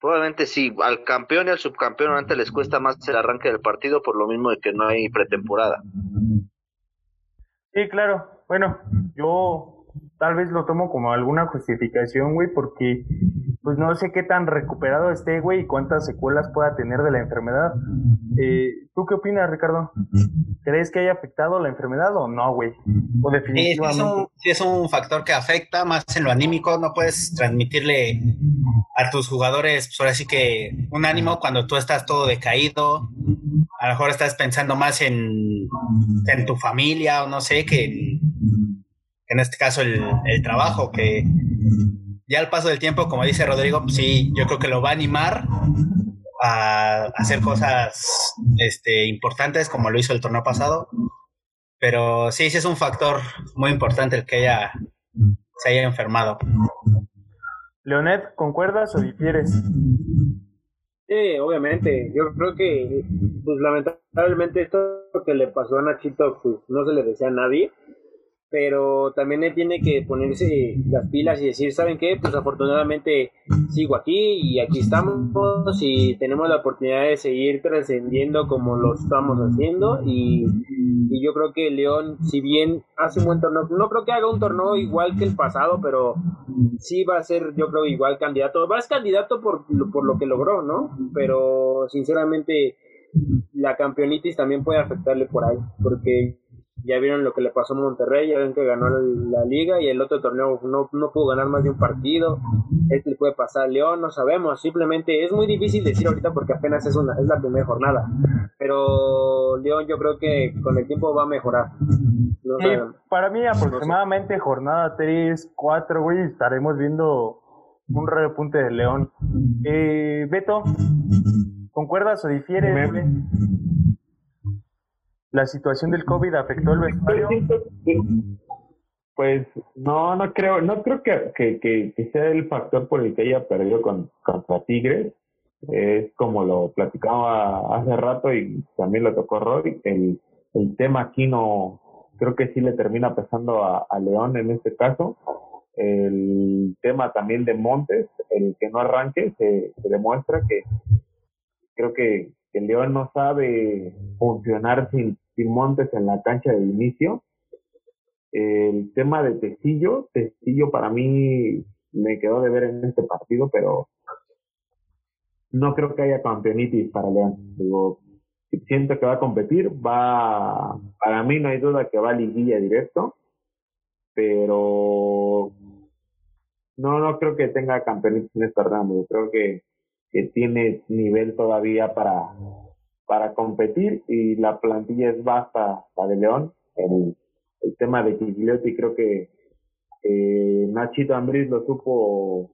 Probablemente sí, al campeón y al subcampeón antes les cuesta más el arranque del partido por lo mismo de que no hay pretemporada. Sí, claro. Bueno, yo tal vez lo tomo como alguna justificación, güey, porque pues no sé qué tan recuperado esté, güey, y cuántas secuelas pueda tener de la enfermedad. Eh, ¿Tú qué opinas, Ricardo? ¿Crees que haya afectado la enfermedad o no, güey? O definitivamente. Sí, es, un, factor que afecta más en lo anímico. No puedes transmitirle a tus jugadores, pues ahora sí que un ánimo cuando tú estás todo decaído. A lo mejor estás pensando más en, en tu familia o no sé, que en, en este caso el, el trabajo, que ya al paso del tiempo, como dice Rodrigo, pues sí, yo creo que lo va a animar a hacer cosas este, importantes como lo hizo el torneo pasado. Pero sí, sí es un factor muy importante el que haya, se haya enfermado. Leonet, ¿concuerdas o difieres? Sí, obviamente. Yo creo que, pues lamentablemente esto que le pasó a Nachito, pues no se le decía a nadie pero también él tiene que ponerse las pilas y decir, ¿saben qué? Pues afortunadamente sigo aquí y aquí estamos y tenemos la oportunidad de seguir trascendiendo como lo estamos haciendo y, yo creo que León, si bien hace un buen torneo, no creo que haga un torneo igual que el pasado, pero sí va a ser, yo creo, igual candidato. Va a ser candidato por, por lo que logró, ¿no? Pero sinceramente la campeonitis también puede afectarle por ahí, porque ya vieron lo que le pasó a Monterrey, ya ven que ganó la liga y el otro torneo no, no pudo ganar más de un partido. Este le puede pasar a León, no sabemos. Simplemente es muy difícil decir ahorita porque apenas es, una, es la primera jornada. Pero León yo creo que con el tiempo va a mejorar. para mí aproximadamente jornada 3, 4, güey, estaremos viendo un repunte de León. Eh, Beto, ¿concuerdas o difieres? La situación del COVID afectó el vestuario? Pues no, no creo, no creo que, que, que, sea el factor por el que haya perdido con, contra Tigres. Es como lo platicaba hace rato y también lo tocó Roy, el, el tema aquí no, creo que sí le termina pesando a, León en este caso. El tema también de Montes, el que no arranque, se, demuestra que creo que que León no sabe funcionar sin Montes en la cancha de inicio. El tema de Testillo, Testillo para mí me quedó de ver en este partido, pero no creo que haya campeonitis para León. Digo, siento que va a competir, va, para mí no hay duda que va a liguilla directo, pero no, no creo que tenga campeonitis en este ramo. Creo que, que tiene nivel todavía para, para competir y la plantilla es basta la de León. El, tema de Gigliotti creo que eh, Nachito Ambris lo supo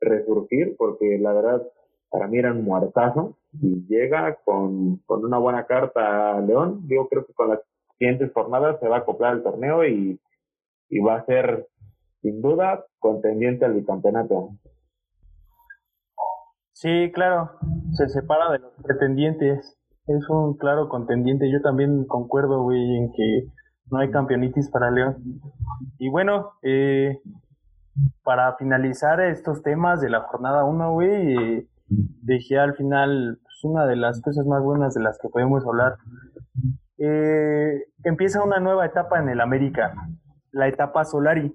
resurgir porque la verdad para mí era un muertazo y llega con, con una buena carta a León. Yo creo que con las siguientes jornadas se va a acoplar el torneo y, y va a ser sin duda contendiente al bicampeonato. Sí, claro, se separa de los pretendientes. Es un claro contendiente. Yo también concuerdo, güey, en que no hay campeonitis para León. Y bueno, eh, para finalizar estos temas de la jornada 1, güey, eh, dejé al final pues, una de las cosas más buenas de las que podemos hablar. Eh, empieza una nueva etapa en el América, la etapa Solari.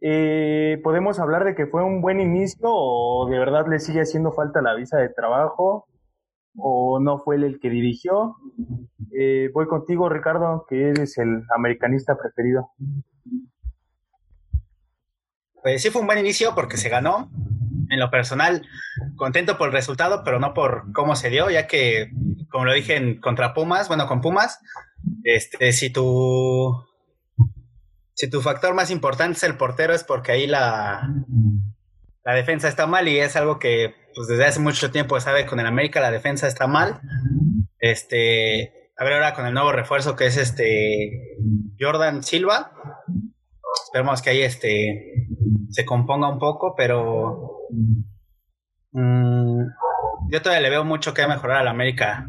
Eh, podemos hablar de que fue un buen inicio o de verdad le sigue haciendo falta la visa de trabajo o no fue él el que dirigió. Eh, voy contigo, Ricardo, que eres el americanista preferido. Pues sí fue un buen inicio porque se ganó. En lo personal, contento por el resultado, pero no por cómo se dio, ya que, como lo dije en contra Pumas, bueno, con Pumas, este, si tu si tu factor más importante es el portero, es porque ahí la, la defensa está mal y es algo que pues desde hace mucho tiempo sabe con el América la defensa está mal. Este, a ver ahora con el nuevo refuerzo que es este Jordan Silva. Esperemos que ahí este se componga un poco, pero mm, yo todavía le veo mucho que mejorar al América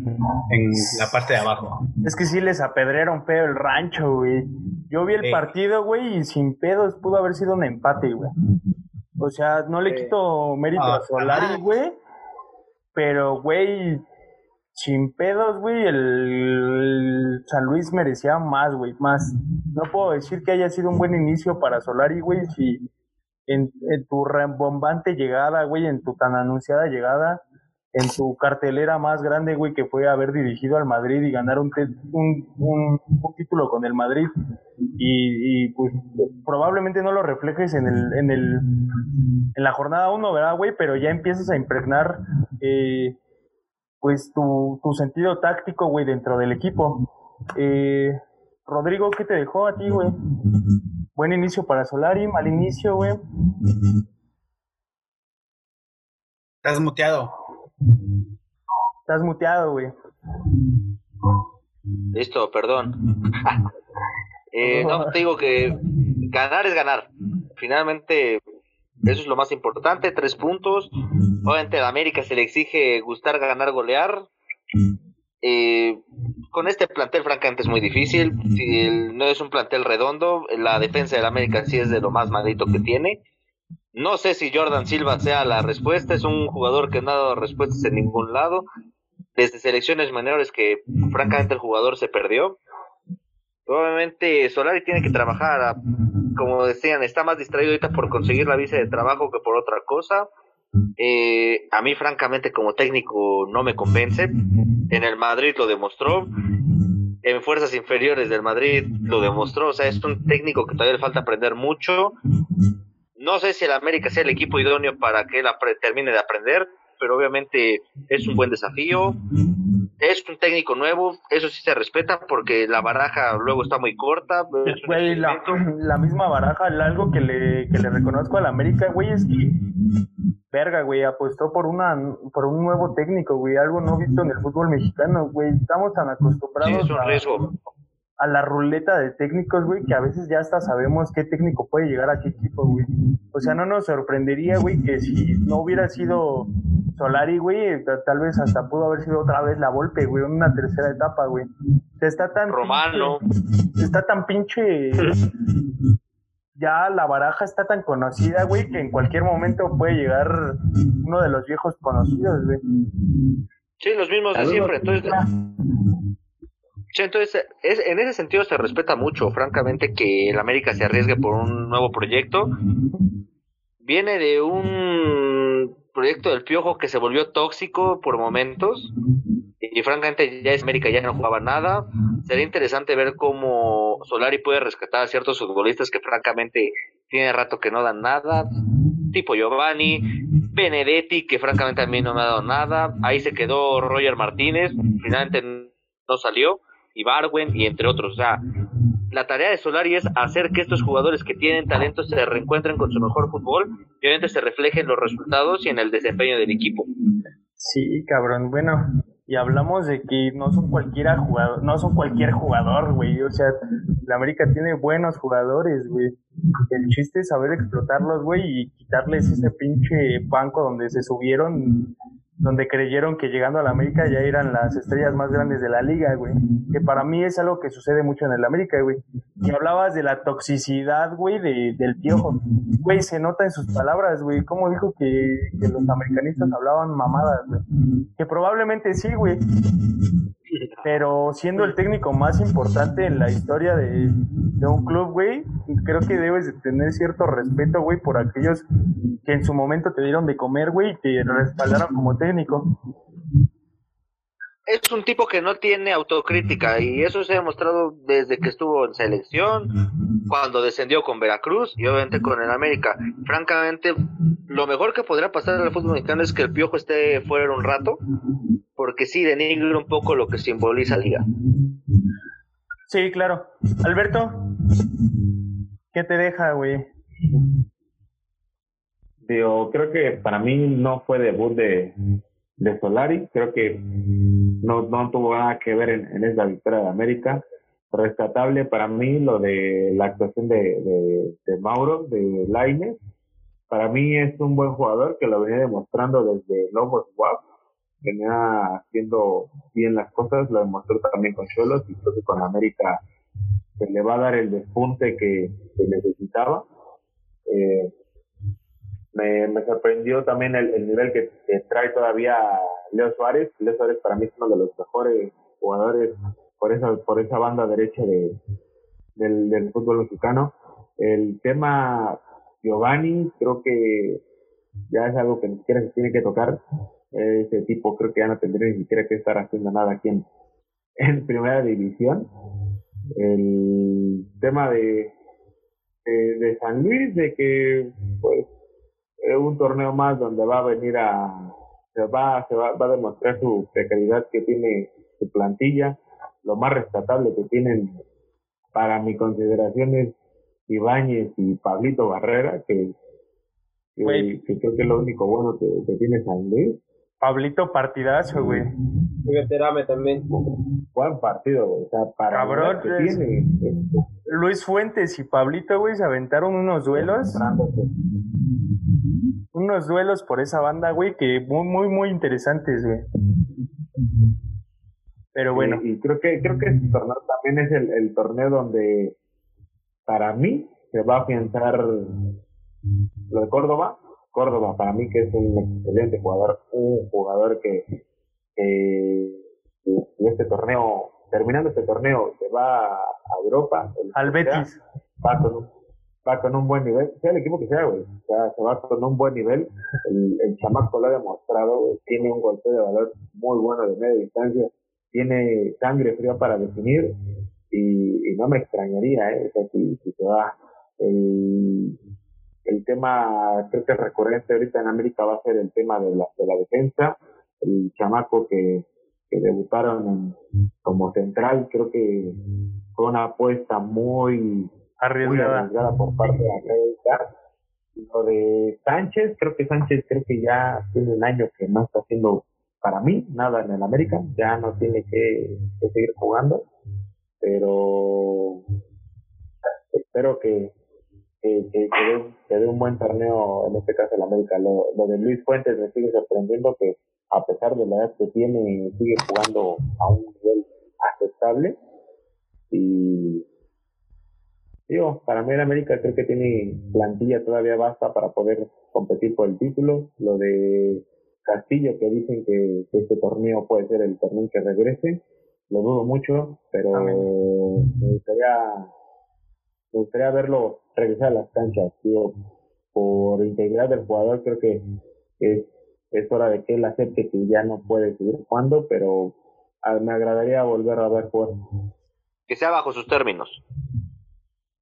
en la parte de abajo. Es que sí les apedrearon feo el rancho, güey. Yo vi el Sí. partido, güey, y sin pedos pudo haber sido un empate, güey. O sea, no le quito mérito Ah, a Solari, ajá. güey. Pero, güey, sin pedos, güey, el San Luis merecía más, güey, más. No puedo decir que haya sido un buen inicio para Solari, güey, si en, en tu rembombante llegada, güey, en tu tan anunciada llegada, en tu cartelera más grande, güey, que fue haber dirigido al Madrid y ganar un, un, un- título con el Madrid. Y, y, pues probablemente no lo reflejes en el, en el en la jornada 1, ¿verdad, güey? Pero ya empiezas a impregnar eh, pues tu, tu sentido táctico, güey, dentro del equipo. Eh, Rodrigo, ¿qué te dejó a ti, güey? Buen inicio para Solari, mal inicio, güey. Estás muteado. Estás muteado, güey. Listo, perdón. [laughs] Eh, no, te digo que ganar es ganar. Finalmente, eso es lo más importante, tres puntos. Obviamente a América se le exige gustar, ganar, golear. Eh, con este plantel, francamente, es muy difícil. Si el- no es un plantel redondo, la defensa del América sí es de lo más malito que tiene. No sé si Jordan Silva sea la respuesta, es un jugador que no ha dado respuestas en ningún lado. Desde selecciones menores que francamente el jugador se perdió. Obviamente Solari tiene que trabajar, a- como decían, está más distraído ahorita por conseguir la visa de trabajo que por otra cosa. Eh, a mí francamente como técnico no me convence. En el Madrid lo demostró. En fuerzas inferiores del Madrid lo demostró. O sea, es un técnico que todavía le falta aprender mucho. No sé si el América sea el equipo idóneo para que él termine de aprender, pero obviamente es un buen desafío. Es un técnico nuevo, eso sí se respeta porque la baraja luego está muy corta. es un Güey, la, [clears throat] la misma baraja, algo que le, que le reconozco al América, güey, es que, verga, güey, apostó por una por un nuevo técnico, güey, algo no visto en el fútbol mexicano, güey. Estamos tan Sí, acostumbrados es un riesgo. a la ruleta de técnicos, güey, que a veces ya hasta sabemos qué técnico puede llegar a qué equipo, güey. O sea, no nos sorprendería, güey, que si no hubiera sido Solari, güey, ta- tal vez hasta pudo haber sido otra vez la Volpe, güey, en una tercera etapa, güey. O sea, Está tan Romano. pinche- está tan pinche ya la baraja está tan conocida, güey, que en cualquier momento puede llegar uno de los viejos conocidos, güey. Sí, los mismos de siempre. Entonces, entonces es, en ese sentido se respeta mucho, francamente, que el América se arriesgue por un nuevo proyecto. Viene de un proyecto del Piojo que se volvió tóxico por momentos y francamente ya es América ya no jugaba nada. Sería interesante ver cómo Solari puede rescatar a ciertos futbolistas que francamente tiene rato que no dan nada, tipo Giovanni, Benedetti, que francamente a mí no me ha dado nada. Ahí se quedó Roger Martínez, finalmente no salió, y Barwen, y entre otros. O sea, la tarea de Solari es hacer que estos jugadores que tienen talento se reencuentren con su mejor fútbol y obviamente se reflejen los resultados y en el desempeño del equipo. Sí, cabrón. Bueno, y hablamos de que no son cualquiera jugador, no son cualquier jugador, güey. O sea, la América tiene buenos jugadores, güey. El chiste es saber explotarlos, güey, y quitarles ese pinche banco donde se subieron donde creyeron que llegando a la América ya eran las estrellas más grandes de la liga, güey. Que para mí es algo que sucede mucho en el América, güey. Y hablabas de la toxicidad, güey, de, del piojo. Güey, se nota en sus palabras, güey. ¿Cómo dijo que, que los americanistas hablaban mamadas, güey? Que probablemente sí, güey pero siendo el técnico más importante en la historia de, un club, güey, creo que debes de tener cierto respeto, güey, por aquellos que en su momento te dieron de comer, güey, y te respaldaron como técnico. Es un tipo que no tiene autocrítica y eso se ha demostrado desde que estuvo en selección, cuando descendió con Veracruz y obviamente con el América. Francamente, lo mejor que podría pasar en el fútbol mexicano es que el Piojo esté fuera un rato porque sí denigra un poco lo que simboliza Liga. Sí, claro. Alberto, ¿qué te deja, güey? Digo, creo que para mí no fue debut de, de Solari, creo que no, no tuvo nada que ver en, en esa victoria de América. Rescatable para mí lo de la actuación de, de, Mauro, de Laine. Para mí es un buen jugador que lo venía demostrando desde Lobos WAP venía haciendo bien las cosas, lo demostró también con Cholos y creo que con América se le va a dar el despunte que, necesitaba. Eh, me, sorprendió también el, nivel que, trae todavía Leo Suárez. Leo Suárez para mí es uno de los mejores jugadores por esa, por esa banda derecha de, del, fútbol mexicano. El tema Giovanni creo que ya es algo que ni siquiera se tiene que tocar ese tipo creo que ya no tendría ni siquiera que estar haciendo nada aquí en, primera división. El tema de, de, San Luis, de que pues es un torneo más donde va a venir a se va se va, va a demostrar su precariedad que tiene su plantilla lo más rescatable que tienen para mi consideración es Ibáñez y Pablito Barrera que, que, creo que es lo único bueno que, que tiene San Luis Pablito partidazo, güey. Y también. Buen partido, güey. O sea, para Cabrón, tiene. Luis Fuentes y Pablito, güey, se aventaron unos duelos. Unos duelos por esa banda, güey, que muy, muy, muy interesantes, güey. Pero bueno. Y, creo que creo que este torneo también es el, el torneo donde, para mí, se va a afianzar lo de Córdoba Córdoba, para mí que es un excelente jugador, un jugador que, en este torneo, terminando este torneo, se va a Europa. Al Betis. Va con, va con un buen nivel, sea el equipo que sea, güey. O sea, se va con un buen nivel. El, el chamaco lo ha demostrado, Tiene un golpe de valor muy bueno de media distancia. Tiene sangre fría para definir. Y, no me extrañaría, ¿eh? O sea, si, se va. El, el tema, creo que recurrente ahorita en América va a ser el tema de la, de la defensa. El chamaco que, que debutaron como central, creo que fue una apuesta muy arriesgada, por parte de América. Lo de Sánchez, creo que Sánchez creo que ya tiene un año que no está haciendo para mí nada en el América, ya no tiene que, que seguir jugando, pero espero que, que, que, dé, un buen torneo, en este caso el América. Lo, lo de Luis Fuentes me sigue sorprendiendo que a pesar de la edad que tiene, sigue jugando a un nivel aceptable. Y digo, para mí el América creo que tiene plantilla todavía basta para poder competir por el título. Lo de Castillo, que dicen que, que este torneo puede ser el torneo que regrese. Lo dudo mucho, pero Amén. me gustaría, me gustaría verlo regresar a las canchas. Digo, por integridad del jugador, creo que es, es hora de que él acepte que ya no puede seguir jugando, pero ah, me agradaría volver a ver jugar. Que sea bajo sus términos.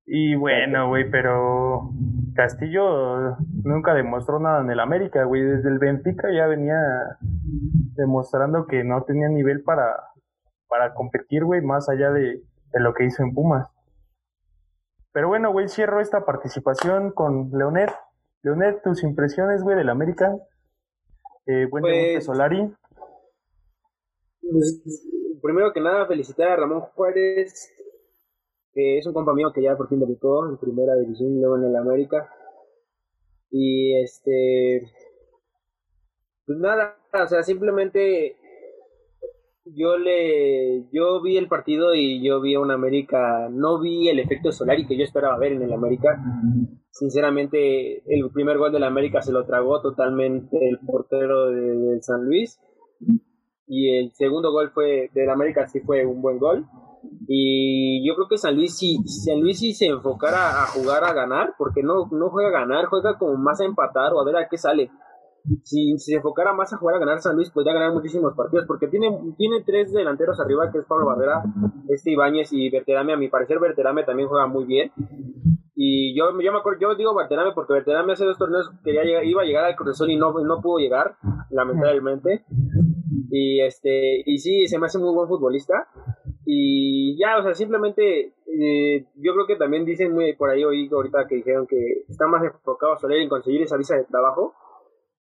Y bueno, güey, pero Castillo nunca demostró nada en el América, güey. Desde el Benfica ya venía demostrando que no tenía nivel para, para competir, güey, más allá de, de lo que hizo en Pumas. Pero bueno, güey, cierro esta participación con Leonet. Leonet, tus impresiones, güey, del América. Eh, buen debut de Pues- Solari. Pues, primero que nada, felicitar a Ramón Juárez, que es un compa mío que ya por fin debutó en primera división y luego en el América. Y este. Pues nada, o sea, simplemente yo le yo vi el partido y yo vi a un América, no vi el efecto Solari que yo esperaba ver en el América. Sinceramente, el primer gol del América se lo tragó totalmente el portero de- del San Luis y el segundo gol fue del América sí fue un buen gol y yo creo que San Luis si San Luis si se enfocara a jugar a ganar porque no no juega a ganar juega como más a empatar o a ver a qué sale si, se enfocara más a jugar a ganar San Luis podría ganar muchísimos partidos porque tiene tiene tres delanteros arriba que es Pablo Barrera este Ibáñez y Berterame a mi parecer Berterame también juega muy bien y yo, yo me acuerdo, yo digo Berterame porque Berterame hace dos torneos quería llegar, iba a llegar al Cruz y no, no pudo llegar, lamentablemente. Y este, y sí, se me hace muy buen futbolista. Y ya, o sea, simplemente eh, yo creo que también dicen muy por ahí oí ahorita que dijeron que está más enfocado Soler en conseguir esa visa de trabajo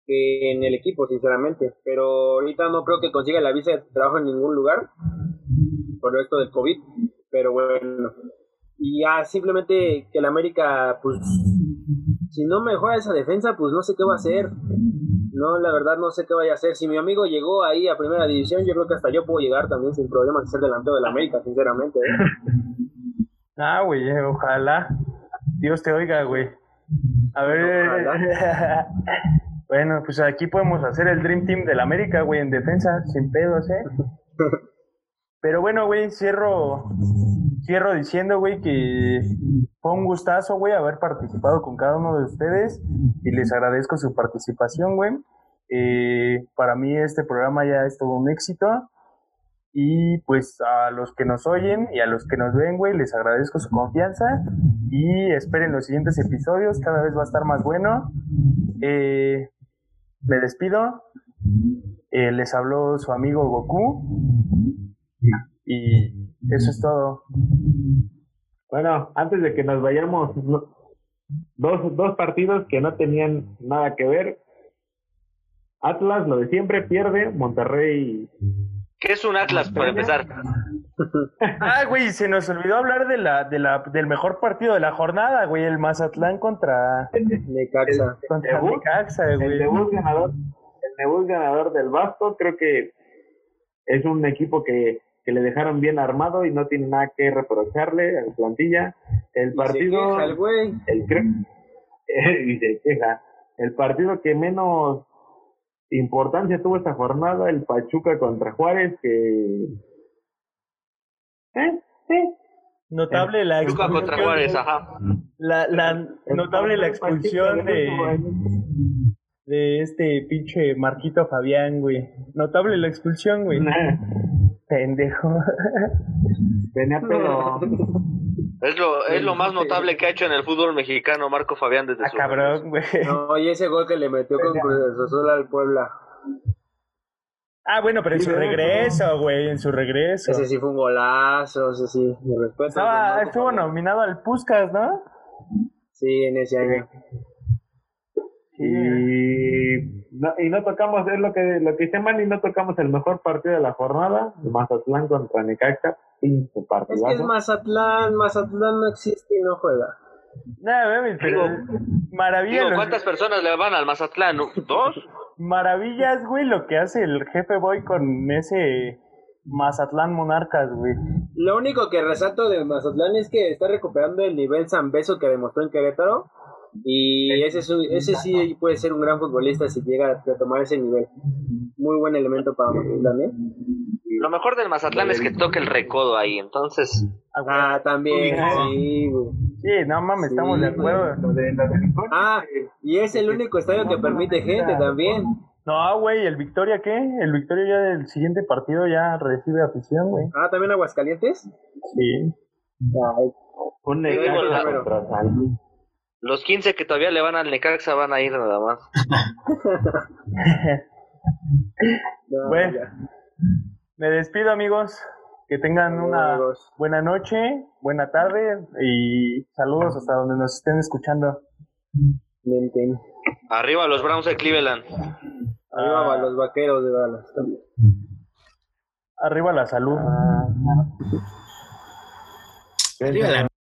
que en el equipo, sinceramente. Pero ahorita no creo que consiga la visa de trabajo en ningún lugar por esto del COVID. Pero bueno. Y ya simplemente que el América, pues, si no mejora esa defensa, pues no sé qué va a hacer. No, la verdad no sé qué vaya a hacer. Si mi amigo llegó ahí a primera división, yo creo que hasta yo puedo llegar también sin problemas y ser delantero del América, sinceramente. ¿eh? [laughs] Ah, güey, eh, ojalá. Dios te oiga, güey. A ver. [laughs] bueno, pues aquí podemos hacer el Dream Team del América, güey, en defensa, sin pedos, ¿eh? [laughs] Pero bueno, güey, cierro, cierro diciendo, güey, que fue un gustazo, güey, haber participado con cada uno de ustedes y les agradezco su participación, güey. Eh, para mí este programa ya es todo un éxito. Y pues a los que nos oyen y a los que nos ven, güey, les agradezco su confianza y esperen los siguientes episodios, cada vez va a estar más bueno. Eh, me despido. Eh, les habló su amigo Goku. Y eso es todo. Bueno, antes de que nos vayamos, no- dos, dos partidos que no tenían nada que ver. Atlas, lo de siempre, pierde. Monterrey. ¿Qué es un Atlas para empezar? [laughs] Ah, güey, se nos olvidó hablar de la, de la, del mejor partido de la jornada, güey, el Mazatlán contra, Necaxa. contra ¿Debut? Necaxa, El güey. debut ganador, el debut ganador del Vasco, creo que es un equipo que, que le dejaron bien armado y no tiene nada que reprocharle a la plantilla. El Y se partido. queja el güey. el cre- [laughs] y se queja. El partido que menos importancia tuvo esta jornada, el Pachuca contra Juárez, que... ¿Eh? ¿Eh? Notable la expulsión. contra Juárez, ajá. La, la notable la expulsión de, de este pinche Marquito Fabián, güey. Notable la expulsión, güey. [laughs] Pendejo. [laughs] Tenía pedo. Es lo, es lo más notable que ha hecho en el fútbol mexicano Marco Fabián desde Ah, su cabrón, güey. No, y ese gol que le metió con Cruz Azul al Puebla. Ah, bueno, pero en su regreso, güey, en su regreso. Ese sí fue un golazo, ese sí. Estaba, estuvo nominado al Puskas, ¿no? Sí, en ese año. Y no, y no tocamos, es lo que lo que dice Manny, no tocamos el mejor partido de la jornada, el Mazatlán contra Necaxa, pinche Es partidazo. que es Mazatlán, Mazatlán no existe y no juega. Güey, pero maravilla, Digo, ¿cuántas personas le van al Mazatlán? ¿Dos? maravillas, güey, lo que hace el jefe Boy con ese Mazatlán Monarcas, güey. Lo único que resalto de Mazatlán es que está recuperando el nivel Zambeso que demostró en Querétaro. Y ese, ese sí puede ser un gran futbolista si llega a tomar ese nivel. Muy buen elemento para Mazatlán, ¿eh? Lo mejor del Mazatlán es que toque el recodo ahí, entonces. Ah. Ah, también, Sí. sí, güey. Sí, no mames, estamos Sí, de acuerdo. Ah, y es el único estadio que permite gente también. No, güey, ¿el Victoria qué? El Victoria ya del siguiente partido ya recibe afición, güey. Ah, también Aguascalientes. Sí. Ay, Un Sí, Los 15 que todavía le van al Necaxa van a ir nada más. [laughs] [laughs] no, Bueno. ya. Me despido, amigos. Que tengan una buena noche, buena tarde y saludos hasta donde nos estén escuchando. Menten. Arriba los Browns de Cleveland. Arriba Ah. los vaqueros de Dallas. Arriba la salud. Arriba la